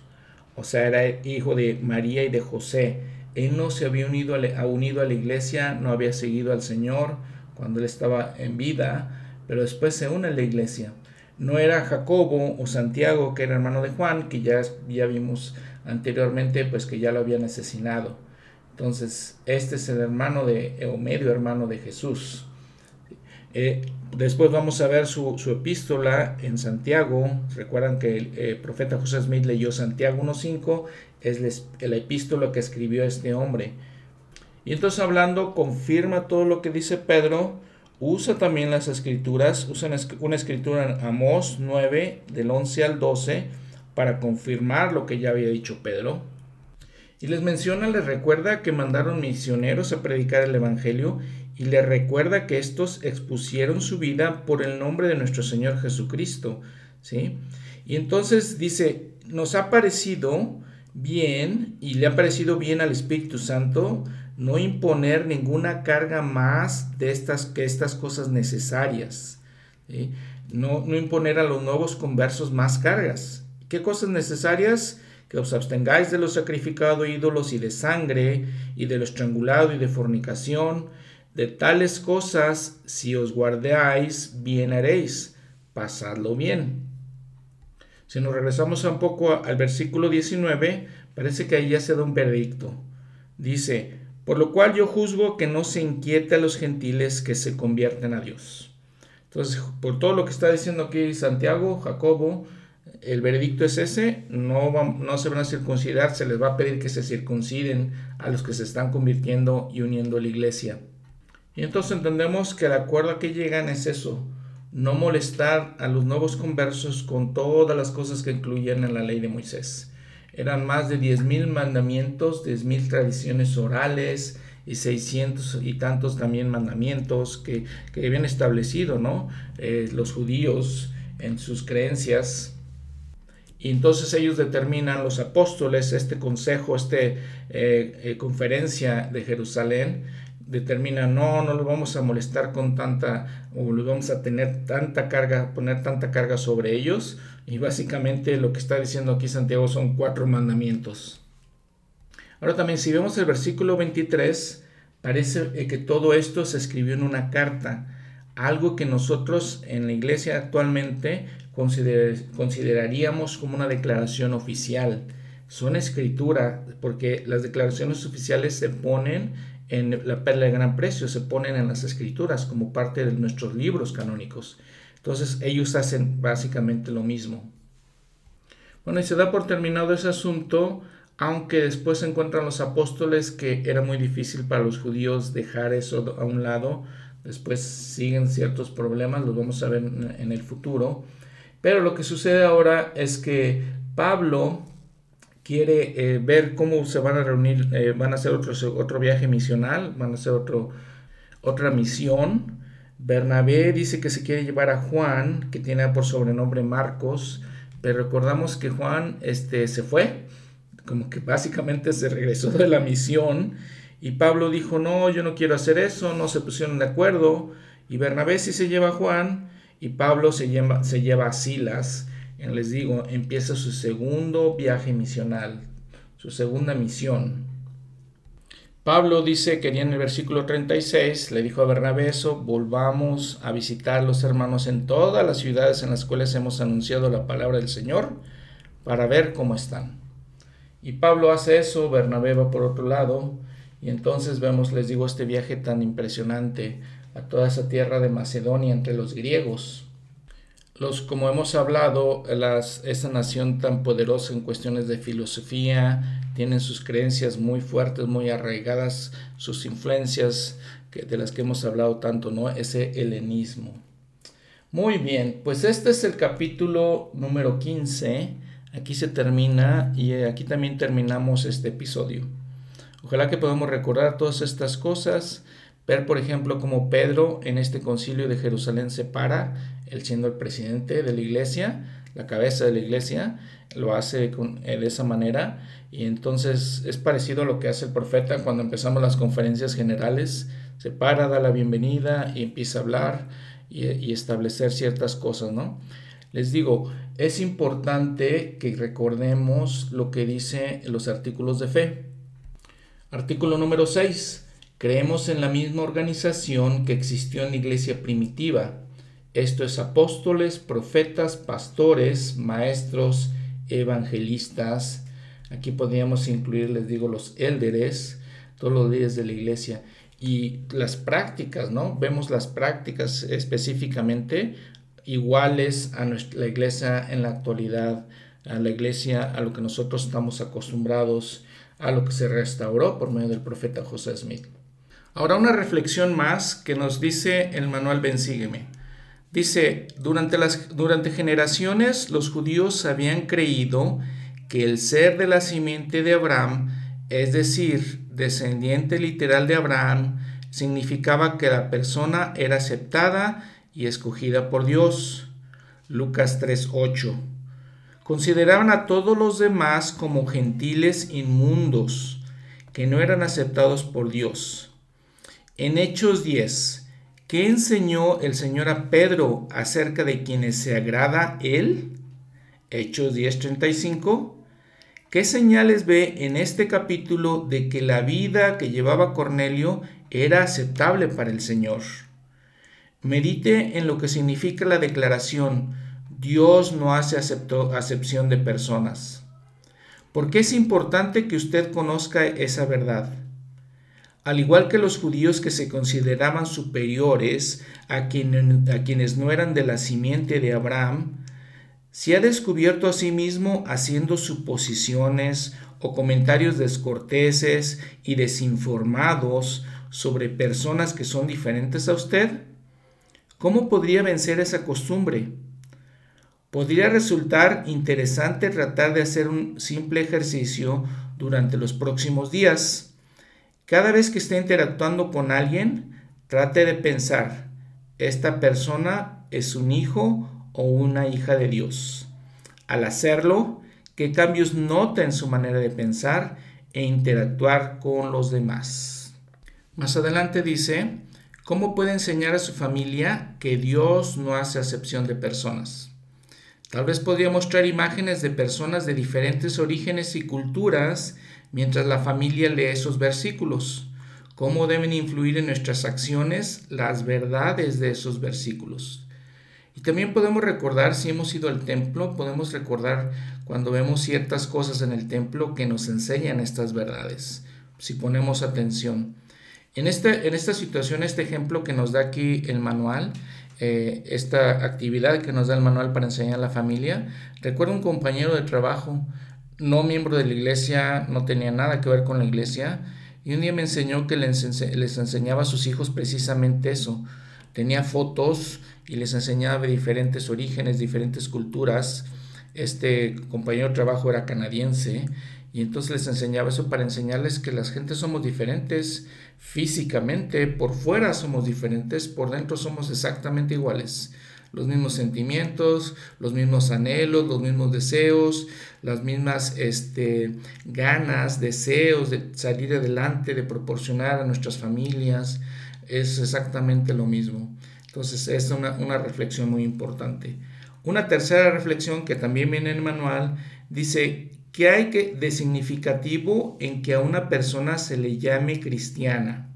o sea, era hijo de María y de José. Él no se había unido a, unido a la iglesia, no había seguido al Señor cuando él estaba en vida, pero después se une a la iglesia. No era Jacobo o Santiago, que era hermano de Juan, que ya, ya vimos anteriormente, pues que ya lo habían asesinado. Entonces, este es el hermano de, o medio hermano de Jesús. Eh, después vamos a ver su, epístola en Santiago. Recuerdan que el eh, profeta José Smith leyó Santiago 1.5, es la epístola que escribió este hombre. Y entonces hablando, confirma todo lo que dice Pedro, usa también las escrituras, usa una escritura en Amós 9, del 11 al 12, para confirmar lo que ya había dicho Pedro. Y les menciona, les recuerda que mandaron misioneros a predicar el Evangelio y les recuerda que estos expusieron su vida por el nombre de nuestro Señor Jesucristo. ¿sí? Y entonces dice, nos ha parecido bien y le ha parecido bien al Espíritu Santo no imponer ninguna carga más de estas estas cosas necesarias. No, no imponer a los nuevos conversos más cargas. ¿Qué cosas necesarias? Que os abstengáis de lo sacrificado ídolos y de sangre, y de lo estrangulado y de fornicación. De tales cosas, si os guardáis, bien haréis. Pasadlo bien. Si nos regresamos un poco al versículo 19, parece que ahí ya se da un veredicto. Dice, por lo cual yo juzgo que no se inquiete a los gentiles que se convierten a Dios. Entonces, por todo lo que está diciendo aquí Santiago, Jacobo, el veredicto es ese, no, no se van a circuncidar, se les va a pedir que se circunciden a los que se están convirtiendo y uniendo a la iglesia. Y entonces entendemos que el acuerdo a que llegan es eso, no molestar a los nuevos conversos con todas las cosas que incluyen en la ley de Moisés. Eran más de 10.000 mandamientos, 10.000 tradiciones orales y 600 y tantos también mandamientos que, que habían establecido ¿no? Eh, los judíos en sus creencias. Y entonces ellos determinan, los apóstoles, este consejo, esta eh, eh, conferencia de Jerusalén, determina, no, no lo vamos a molestar con tanta, o lo vamos a tener tanta carga, poner tanta carga sobre ellos. Y básicamente lo que está diciendo aquí Santiago son cuatro mandamientos. Ahora también si vemos el versículo 23, parece que todo esto se escribió en una carta, algo que nosotros en la iglesia actualmente consideraríamos como una declaración oficial. Son escritura, porque las declaraciones oficiales se ponen en la perla de gran precio, se ponen en las escrituras como parte de nuestros libros canónicos. Entonces ellos hacen básicamente lo mismo. Bueno, y se da por terminado ese asunto, aunque después se encuentran los apóstoles que era muy difícil para los judíos dejar eso a un lado. Después siguen ciertos problemas, los vamos a ver en el futuro. Pero lo que sucede ahora es que Pablo quiere eh, ver cómo se van a reunir, eh, van a hacer otro, otro viaje misional, van a hacer otro, otra misión. Bernabé dice que se quiere llevar a Juan, que tiene por sobrenombre Marcos, pero recordamos que Juan este, se fue, como que básicamente se regresó de la misión, y Pablo dijo, no, yo no quiero hacer eso, no se pusieron de acuerdo, y Bernabé sí se lleva a Juan, y Pablo se lleva, se lleva a Silas, les digo, empieza su segundo viaje misional, su segunda misión. Pablo dice que en el versículo 36 le dijo a Bernabé eso, volvamos a visitar los hermanos en todas las ciudades en las cuales hemos anunciado la palabra del Señor para ver cómo están. Y Pablo hace eso, Bernabé va por otro lado, y entonces vemos, les digo, este viaje tan impresionante a toda esa tierra de Macedonia entre los griegos. Los, como hemos hablado, las, esa nación tan poderosa en cuestiones de filosofía, tienen sus creencias muy fuertes, muy arraigadas, sus influencias que, de las que hemos hablado tanto, ¿no? Ese helenismo. Muy bien, pues este es el capítulo número 15. Aquí se termina y aquí también terminamos este episodio. Ojalá que podamos recordar todas estas cosas, ver por ejemplo cómo Pedro en este concilio de Jerusalén se para, él siendo el presidente de la iglesia, la cabeza de la iglesia, lo hace con, eh, de esa manera y entonces es parecido a lo que hace el profeta cuando empezamos las conferencias generales, se para, da la bienvenida y empieza a hablar y, y establecer ciertas cosas, ¿no? Les digo, es importante que recordemos lo que dice los artículos de fe. Artículo número 6. Creemos en la misma organización que existió en la iglesia primitiva. Esto es apóstoles, profetas, pastores, maestros, evangelistas, Aquí podríamos incluir, les digo, los élderes, todos los líderes de la iglesia y las prácticas, ¿no? Vemos las prácticas específicamente iguales a la iglesia en la actualidad, a la iglesia, a lo que nosotros estamos acostumbrados, a lo que se restauró por medio del profeta José Smith. Ahora una reflexión más que nos dice el manual Bensígueme. Dice, durante, las, durante generaciones los judíos habían creído que el ser de la simiente de Abraham, es decir, descendiente literal de Abraham, significaba que la persona era aceptada y escogida por Dios. Lucas 3:8. Consideraban a todos los demás como gentiles inmundos, que no eran aceptados por Dios. En Hechos 10, ¿qué enseñó el Señor a Pedro acerca de quienes se agrada Él? Hechos 10:35. ¿Qué señales ve en este capítulo de que la vida que llevaba Cornelio era aceptable para el Señor? Medite en lo que significa la declaración, Dios no hace acepción de personas. ¿Por qué es importante que usted conozca esa verdad? Al igual que los judíos que se consideraban superiores a, quienes no eran de la simiente de Abraham, se ha descubierto a sí mismo haciendo suposiciones o comentarios descorteses y desinformados sobre personas que son diferentes a usted? ¿Cómo podría vencer esa costumbre? Podría resultar interesante tratar de hacer un simple ejercicio durante los próximos días. Cada vez que esté interactuando con alguien, trate de pensar, ¿esta persona es un hijo o una hija de Dios. Al hacerlo, ¿qué cambios nota en su manera de pensar e interactuar con los demás? Más adelante dice, ¿cómo puede enseñar a su familia que Dios no hace acepción de personas? Tal vez podría mostrar imágenes de personas de diferentes orígenes y culturas mientras la familia lee esos versículos. ¿Cómo deben influir en nuestras acciones las verdades de esos versículos? Y también podemos recordar, si hemos ido al templo, podemos recordar cuando vemos ciertas cosas en el templo que nos enseñan estas verdades, si ponemos atención. En, este, en esta situación, este ejemplo que nos da aquí el manual, eh, esta actividad que nos da el manual para enseñar a la familia, recuerdo un compañero de trabajo, no miembro de la iglesia, no tenía nada que ver con la iglesia, y un día me enseñó que les, enseñaba a sus hijos precisamente eso. Tenía fotos y les enseñaba diferentes orígenes, diferentes culturas. Este compañero de trabajo era canadiense Y entonces les enseñaba eso para enseñarles que las gentes somos diferentes físicamente, por fuera somos diferentes, por dentro somos exactamente iguales. Los mismos sentimientos, los mismos anhelos, los mismos deseos, las mismas este, ganas, deseos de salir adelante, de proporcionar a nuestras familias. Es exactamente lo mismo. Entonces es una, una reflexión muy importante. Una tercera reflexión que también viene en el manual dice ¿Qué hay que, de significativo en que a una persona se le llame cristiana?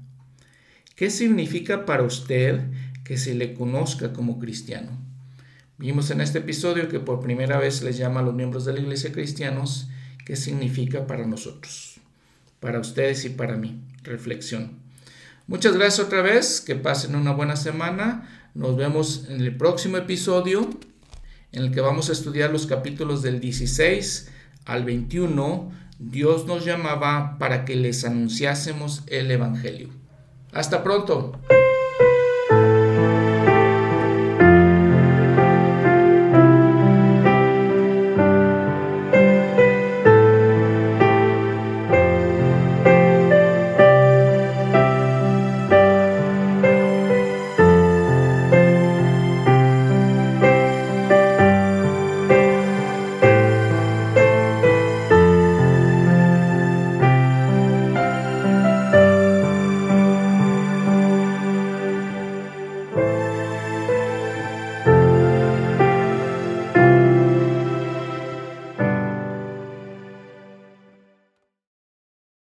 ¿Qué significa para usted que se le conozca como cristiano? Vimos en este episodio que por primera vez les llama a los miembros de la iglesia cristianos. ¿Qué significa para nosotros? Para ustedes y para mí. Reflexión. Muchas gracias otra vez. Que pasen una buena semana. Nos vemos en el próximo episodio en el que vamos a estudiar los capítulos del 16 al 21, Dios nos llamaba para que les anunciásemos el Evangelio. Hasta pronto.